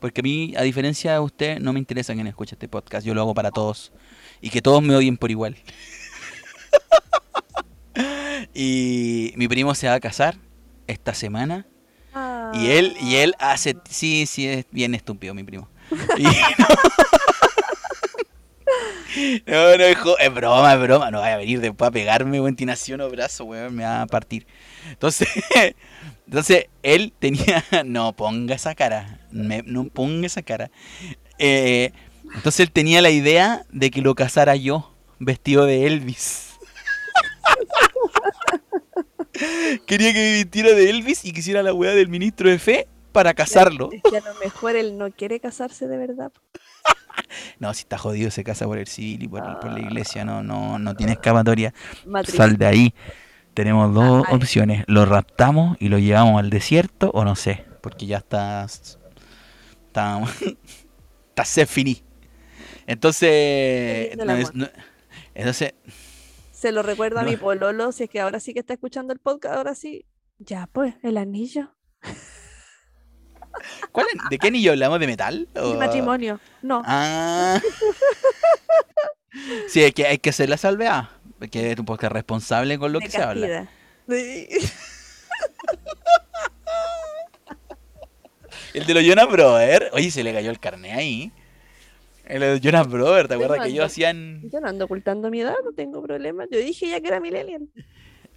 porque a mí, a diferencia de usted, no me interesa quién escucha este podcast, yo lo hago para todos y que todos me odien por igual. y mi primo se va a casar esta semana y él, y él hace, sí, sí, es bien estúpido mi primo. Y no, no, no, es, jo- es broma, es broma. No vaya a venir después a pegarme, weón, tinación o brazo, weón, me va a partir. Entonces, entonces él tenía, no ponga esa cara, me- no ponga esa cara. Eh, entonces él tenía la idea de que lo casara yo, vestido de Elvis. Quería que me vistiera de Elvis y quisiera la weá del ministro de fe para casarlo. Es que a lo mejor él no quiere casarse de verdad. No, si está jodido se casa por el civil y por, por la iglesia, no, no, no tiene escapatoria. Sal de ahí. Tenemos dos Ah, ay. opciones. Lo raptamos y lo llevamos al desierto o no sé. Porque ya está... Está... Está se finí. Entonces... no es- no- entonces... Se lo recuerdo a mi pololo, si es que ahora sí que está escuchando el podcast, ahora sí. Ya, pues, el anillo. ¿cuál es- ¿De qué anillo hablamos? ¿De metal? O- matrimonio. No. Ah. sí, es que hay que hacer la salvedad. Porque es un podcast responsable con lo de que se habla. El de los Jonas Brothers. Oye, se le cayó el carné ahí. El de los Jonas Brothers, ¿te acuerdas que ellos hacían. Yo no ando ocultando mi edad, no tengo problema. Yo dije ya que era millennial.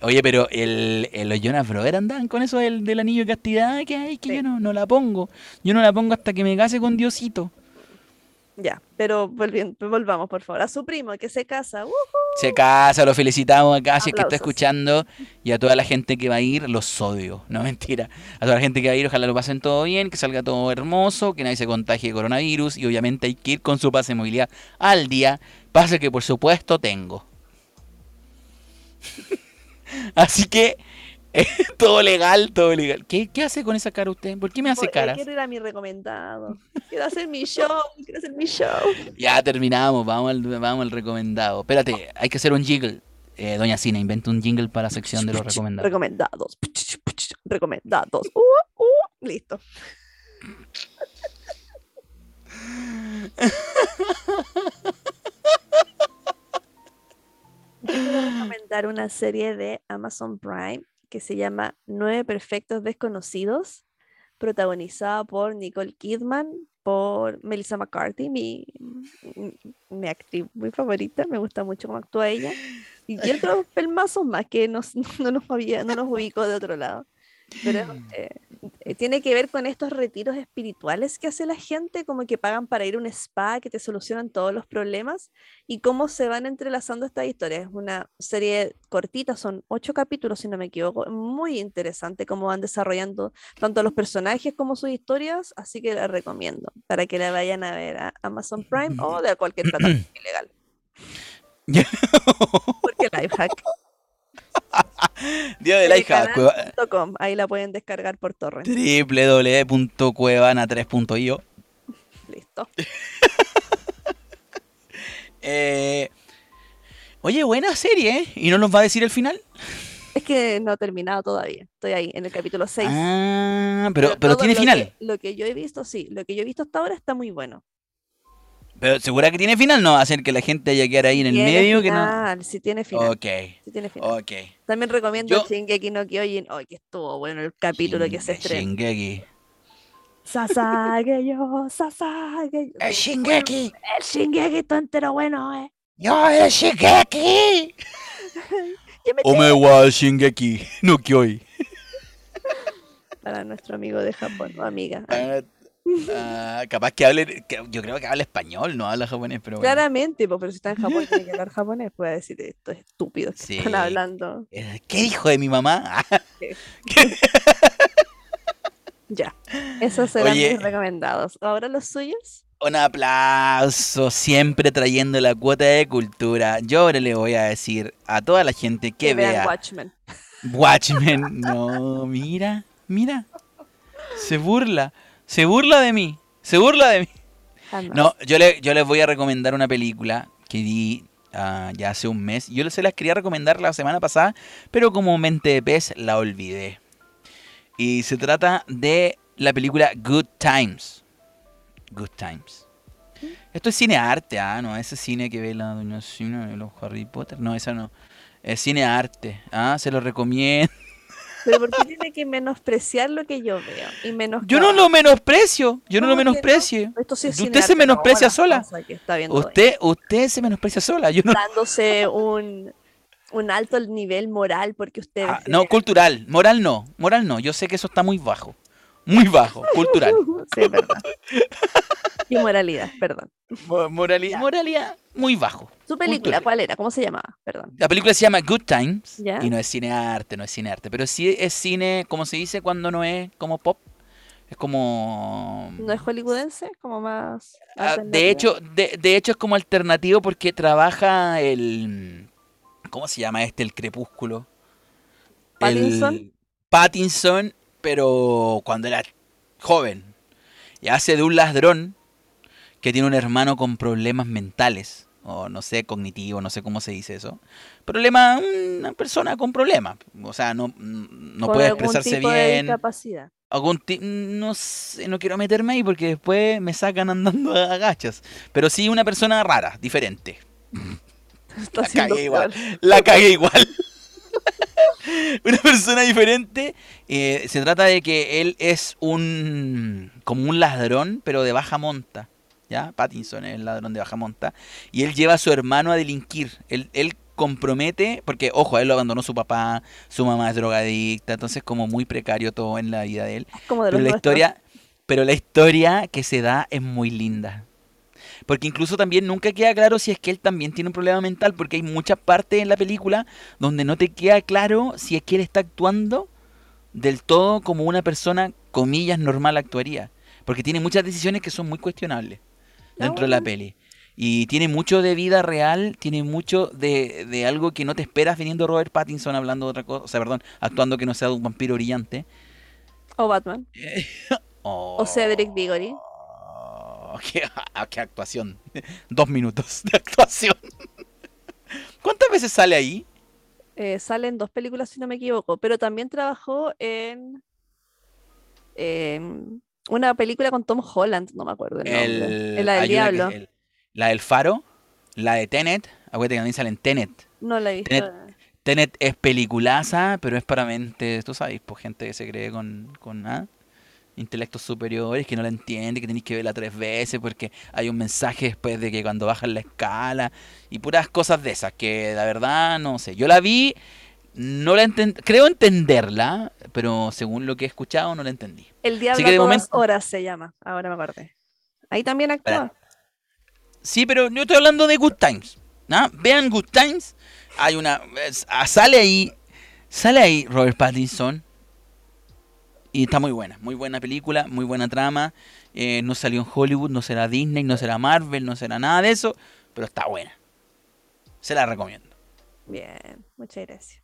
Oye, pero el, el- los Jonas Brothers andaban con eso del, del anillo de castidad que hay, que Sí. yo no, no la pongo. Yo no la pongo hasta que me case con Diosito. Ya, pero volvamos, por favor. A su primo que se casa. ¡uh! Se casa, lo felicitamos acá, si es que está Aplausos. escuchando. Y a toda la gente que va a ir, los odio. No, mentira. A toda la gente que va a ir, ojalá lo pasen todo bien, que salga todo hermoso, que nadie se contagie de coronavirus. Y obviamente hay que ir con su pase de movilidad al día. Pase que por supuesto tengo. Así que, todo legal, todo legal. ¿Qué, ¿Qué hace con esa cara usted? ¿Por qué me hace Oye, caras? Quiero ir a mi recomendado. Quiero hacer mi show. Quiero hacer mi show. Ya terminamos, vamos al, vamos al recomendado. Espérate, hay que hacer un jingle. Eh, Doña Cina, inventa un jingle para la sección de los recomendados. Recomendados. Recomendados. Uh, uh, listo. Yo quiero recomendar una serie de Amazon Prime que se llama Nueve Perfectos Desconocidos, protagonizada por Nicole Kidman, por Melissa McCarthy, mi, mi- mi actriz muy favorita, me gusta mucho cómo actúa ella. Y otros pelmazos más que nos- no, nos había, no nos ubicó de otro lado. Pero eh, eh, tiene que ver con estos retiros espirituales que hace la gente, como que pagan para ir a un spa, que te solucionan todos los problemas, y cómo se van entrelazando estas historias. Es una serie cortita, son ocho capítulos, si no me equivoco, muy interesante cómo van desarrollando tanto los personajes como sus historias, así que la recomiendo para que la vayan a ver a Amazon Prime o de cualquier plataforma ilegal. Porque Lifehack. Día de la hija, cueva- Ahí la pueden descargar por torrent. www.cuevana3.io. Listo. Eh, oye, buena serie, ¿eh? ¿Y no nos va a decir el final? Es que no he terminado todavía. Estoy ahí en el capítulo 6. Ah, pero, pero tiene lo final. que- lo que yo he visto, sí. Lo que yo he visto hasta ahora está muy bueno. Pero segura que tiene final, no va a hacer que la gente haya que quedar ahí en el Tiene medio que no. Sí, tiene final. Ok, sí tiene final. ok. También recomiendo Yo- Shingeki no Kyojin. Ay, que estuvo bueno el capítulo que se estrenó. Shingeki. Sasage yo, Sasage yo. ¡El Shingeki! El Shingeki está entero bueno, eh. ¡Yo, el Shingeki! Yo me Ome wa Shingeki no Kyoi. Para nuestro amigo de Japón, o amiga. Ah, ah, capaz que hable, que- yo creo que habla español, no habla japonés, pero bueno. Claramente, pero si está en Japón tiene que hablar japonés, puede decir esto es estúpido que Sí. están hablando. Eh, ¿Qué dijo de mi mamá? Ya. Esos serán Oye. mis recomendados. Ahora los suyos. Un aplauso, siempre trayendo la cuota de cultura. Yo ahora le voy a decir a toda la gente que vean vea Watchmen. Watchmen. No, mira, mira. Se burla, se burla de mí, se burla de mí. Jamás. No, yo, le, yo les voy a recomendar una película que vi ah, ya hace un mes. Yo se las quería recomendar la semana pasada, pero como mente de pez la olvidé. Y se trata de la película Good Times. Good Times. Esto es cine arte, ah, no, ese cine que ve la doña Sina de los Harry Potter. No, eso no. Es cine arte, ah, se lo recomiendo. Pero ¿por qué tiene que menospreciar lo que yo veo? Y menos Yo no lo menosprecio, yo no lo ¿Cómo que no? menosprecio. Sí es Usted se no, menosprecia la sola. hoy. Usted, usted se menosprecia sola, yo no. dándose un, un alto nivel moral porque usted Ah, no, cultural, moral no, moral no, yo sé que eso está muy bajo, muy bajo, cultural. sí, es verdad. Y moralidad, perdón. Mo- morali- Ya. moralidad, muy bajo. Su película. ¿cuál era? ¿Cómo se llamaba? Perdón. La película se llama Good Times Ya. y no es cine arte, no es cine arte, pero sí es cine, como se dice cuando no es como pop, es como... ¿No es hollywoodense? Como más. Ah, de hecho, de, de hecho es como alternativo porque trabaja el... ¿Cómo se llama este? El crepúsculo. Pattinson. El Pattinson, pero cuando era joven. Y hace de un ladrón que tiene un hermano con problemas mentales. O no sé, cognitivo, no sé cómo se dice eso. Problema, una persona con problemas. O sea, no, no puede algún expresarse tipo de bien. discapacidad. Algún no sé, no quiero meterme ahí porque después me sacan andando a agachas. Pero sí una persona rara, diferente. Está La cagué igual. La cagué igual. una persona diferente. eh, se trata de que él es un como un ladrón, pero de baja monta. ¿Ya? Pattinson es el ladrón de baja monta. Y él lleva a su hermano a delinquir. Él, él compromete, porque ojo, a él lo abandonó su papá, su mamá es drogadicta, entonces como muy precario todo en la vida de él. Como de Pero la nuestros. historia, pero la historia que se da es muy linda. Porque incluso también nunca queda claro si es que él también tiene un problema mental, porque hay muchas partes en la película donde no te queda claro si es que él está actuando del todo como una persona, comillas, normal actuaría. Porque tiene muchas decisiones que son muy cuestionables dentro de la peli. Y tiene mucho de vida real, tiene mucho de, de algo que no te esperas viniendo Robert Pattinson hablando de otra cosa, o sea, perdón, actuando que no sea de un vampiro brillante. O Batman. O Cedric Diggory. Oh, qué, qué actuación. Dos minutos de actuación. ¿Cuántas veces sale ahí? Eh, sale en dos películas, si no me equivoco. Pero también trabajó en. em, una película con Tom Holland, no me acuerdo el nombre. El, la del Diablo. el- la del Faro, la de Tenet. Acuérdate que también sale en Tenet. No la he visto. Tenet- Tenet es peliculaza, pero es para mente, tú sabes, pues gente que se cree con, con ¿ah? intelectos superiores, que no la entiende, que tenéis que verla tres veces porque hay un mensaje después de que cuando bajan la escala y puras cosas de esas, que la verdad no sé. Yo la vi, no la enten- creo entenderla, pero según lo que he escuchado no la entendí. El Diablo que a de todas momento- horas se llama. Ahora me acordé. Ahí también actúa. Sí, pero yo estoy hablando de Good Times. ¿ah? Vean Good Times. Hay una. ah, sale ahí. Sale ahí Robert Pattinson. Y está muy buena. Muy buena película. Muy buena trama. eh, no salió en Hollywood. No será Disney. No será Marvel. No será nada de eso. Pero está buena. Se la recomiendo. Bien, muchas gracias.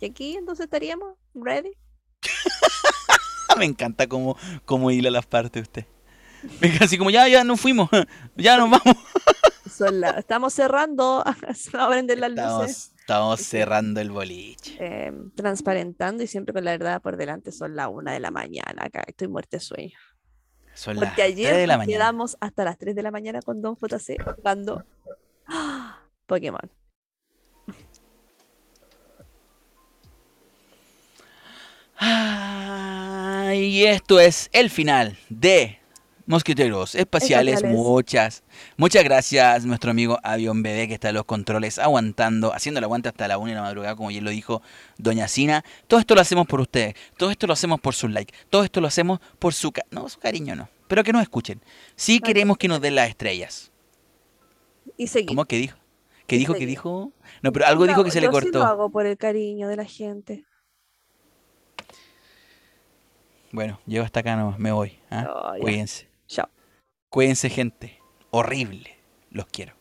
¿Y aquí entonces estaríamos ready? Me encanta cómo, cómo hila las partes usted. Así como ya, ya nos fuimos. Ya nos vamos. La- Estamos cerrando. Se van a prender las luces. Estamos, cerrando el boliche. eh, transparentando y siempre con la verdad por delante son las una de la mañana. Acá estoy muerta de sueño. Son Porque 3 ayer de la nos mañana. quedamos hasta las 3 de la mañana con Don JC jugando ¡ah! Pokémon. Ah, y esto es el final de Mosquiteros Espaciales. Espaciales. Muchas, muchas gracias nuestro amigo Avión Bebé que está en los controles aguantando, haciendo el aguante hasta la una de la madrugada, como ya lo dijo Doña Sina. Todo esto lo hacemos por ustedes, todo esto lo hacemos por su like, todo esto lo hacemos por su... ca- no, su cariño no, pero que nos escuchen. Sí queremos que nos den las estrellas. Y seguir. ¿Cómo que dijo? ¿Qué dijo? ¿Qué dijo? No, pero algo dijo que se le Yo sí lo cortó. hago por el cariño de la gente. Bueno, llego hasta acá nomás, me voy. ¿ah? Oh. Cuídense. Chao. Cuídense, gente. Horrible. Los quiero.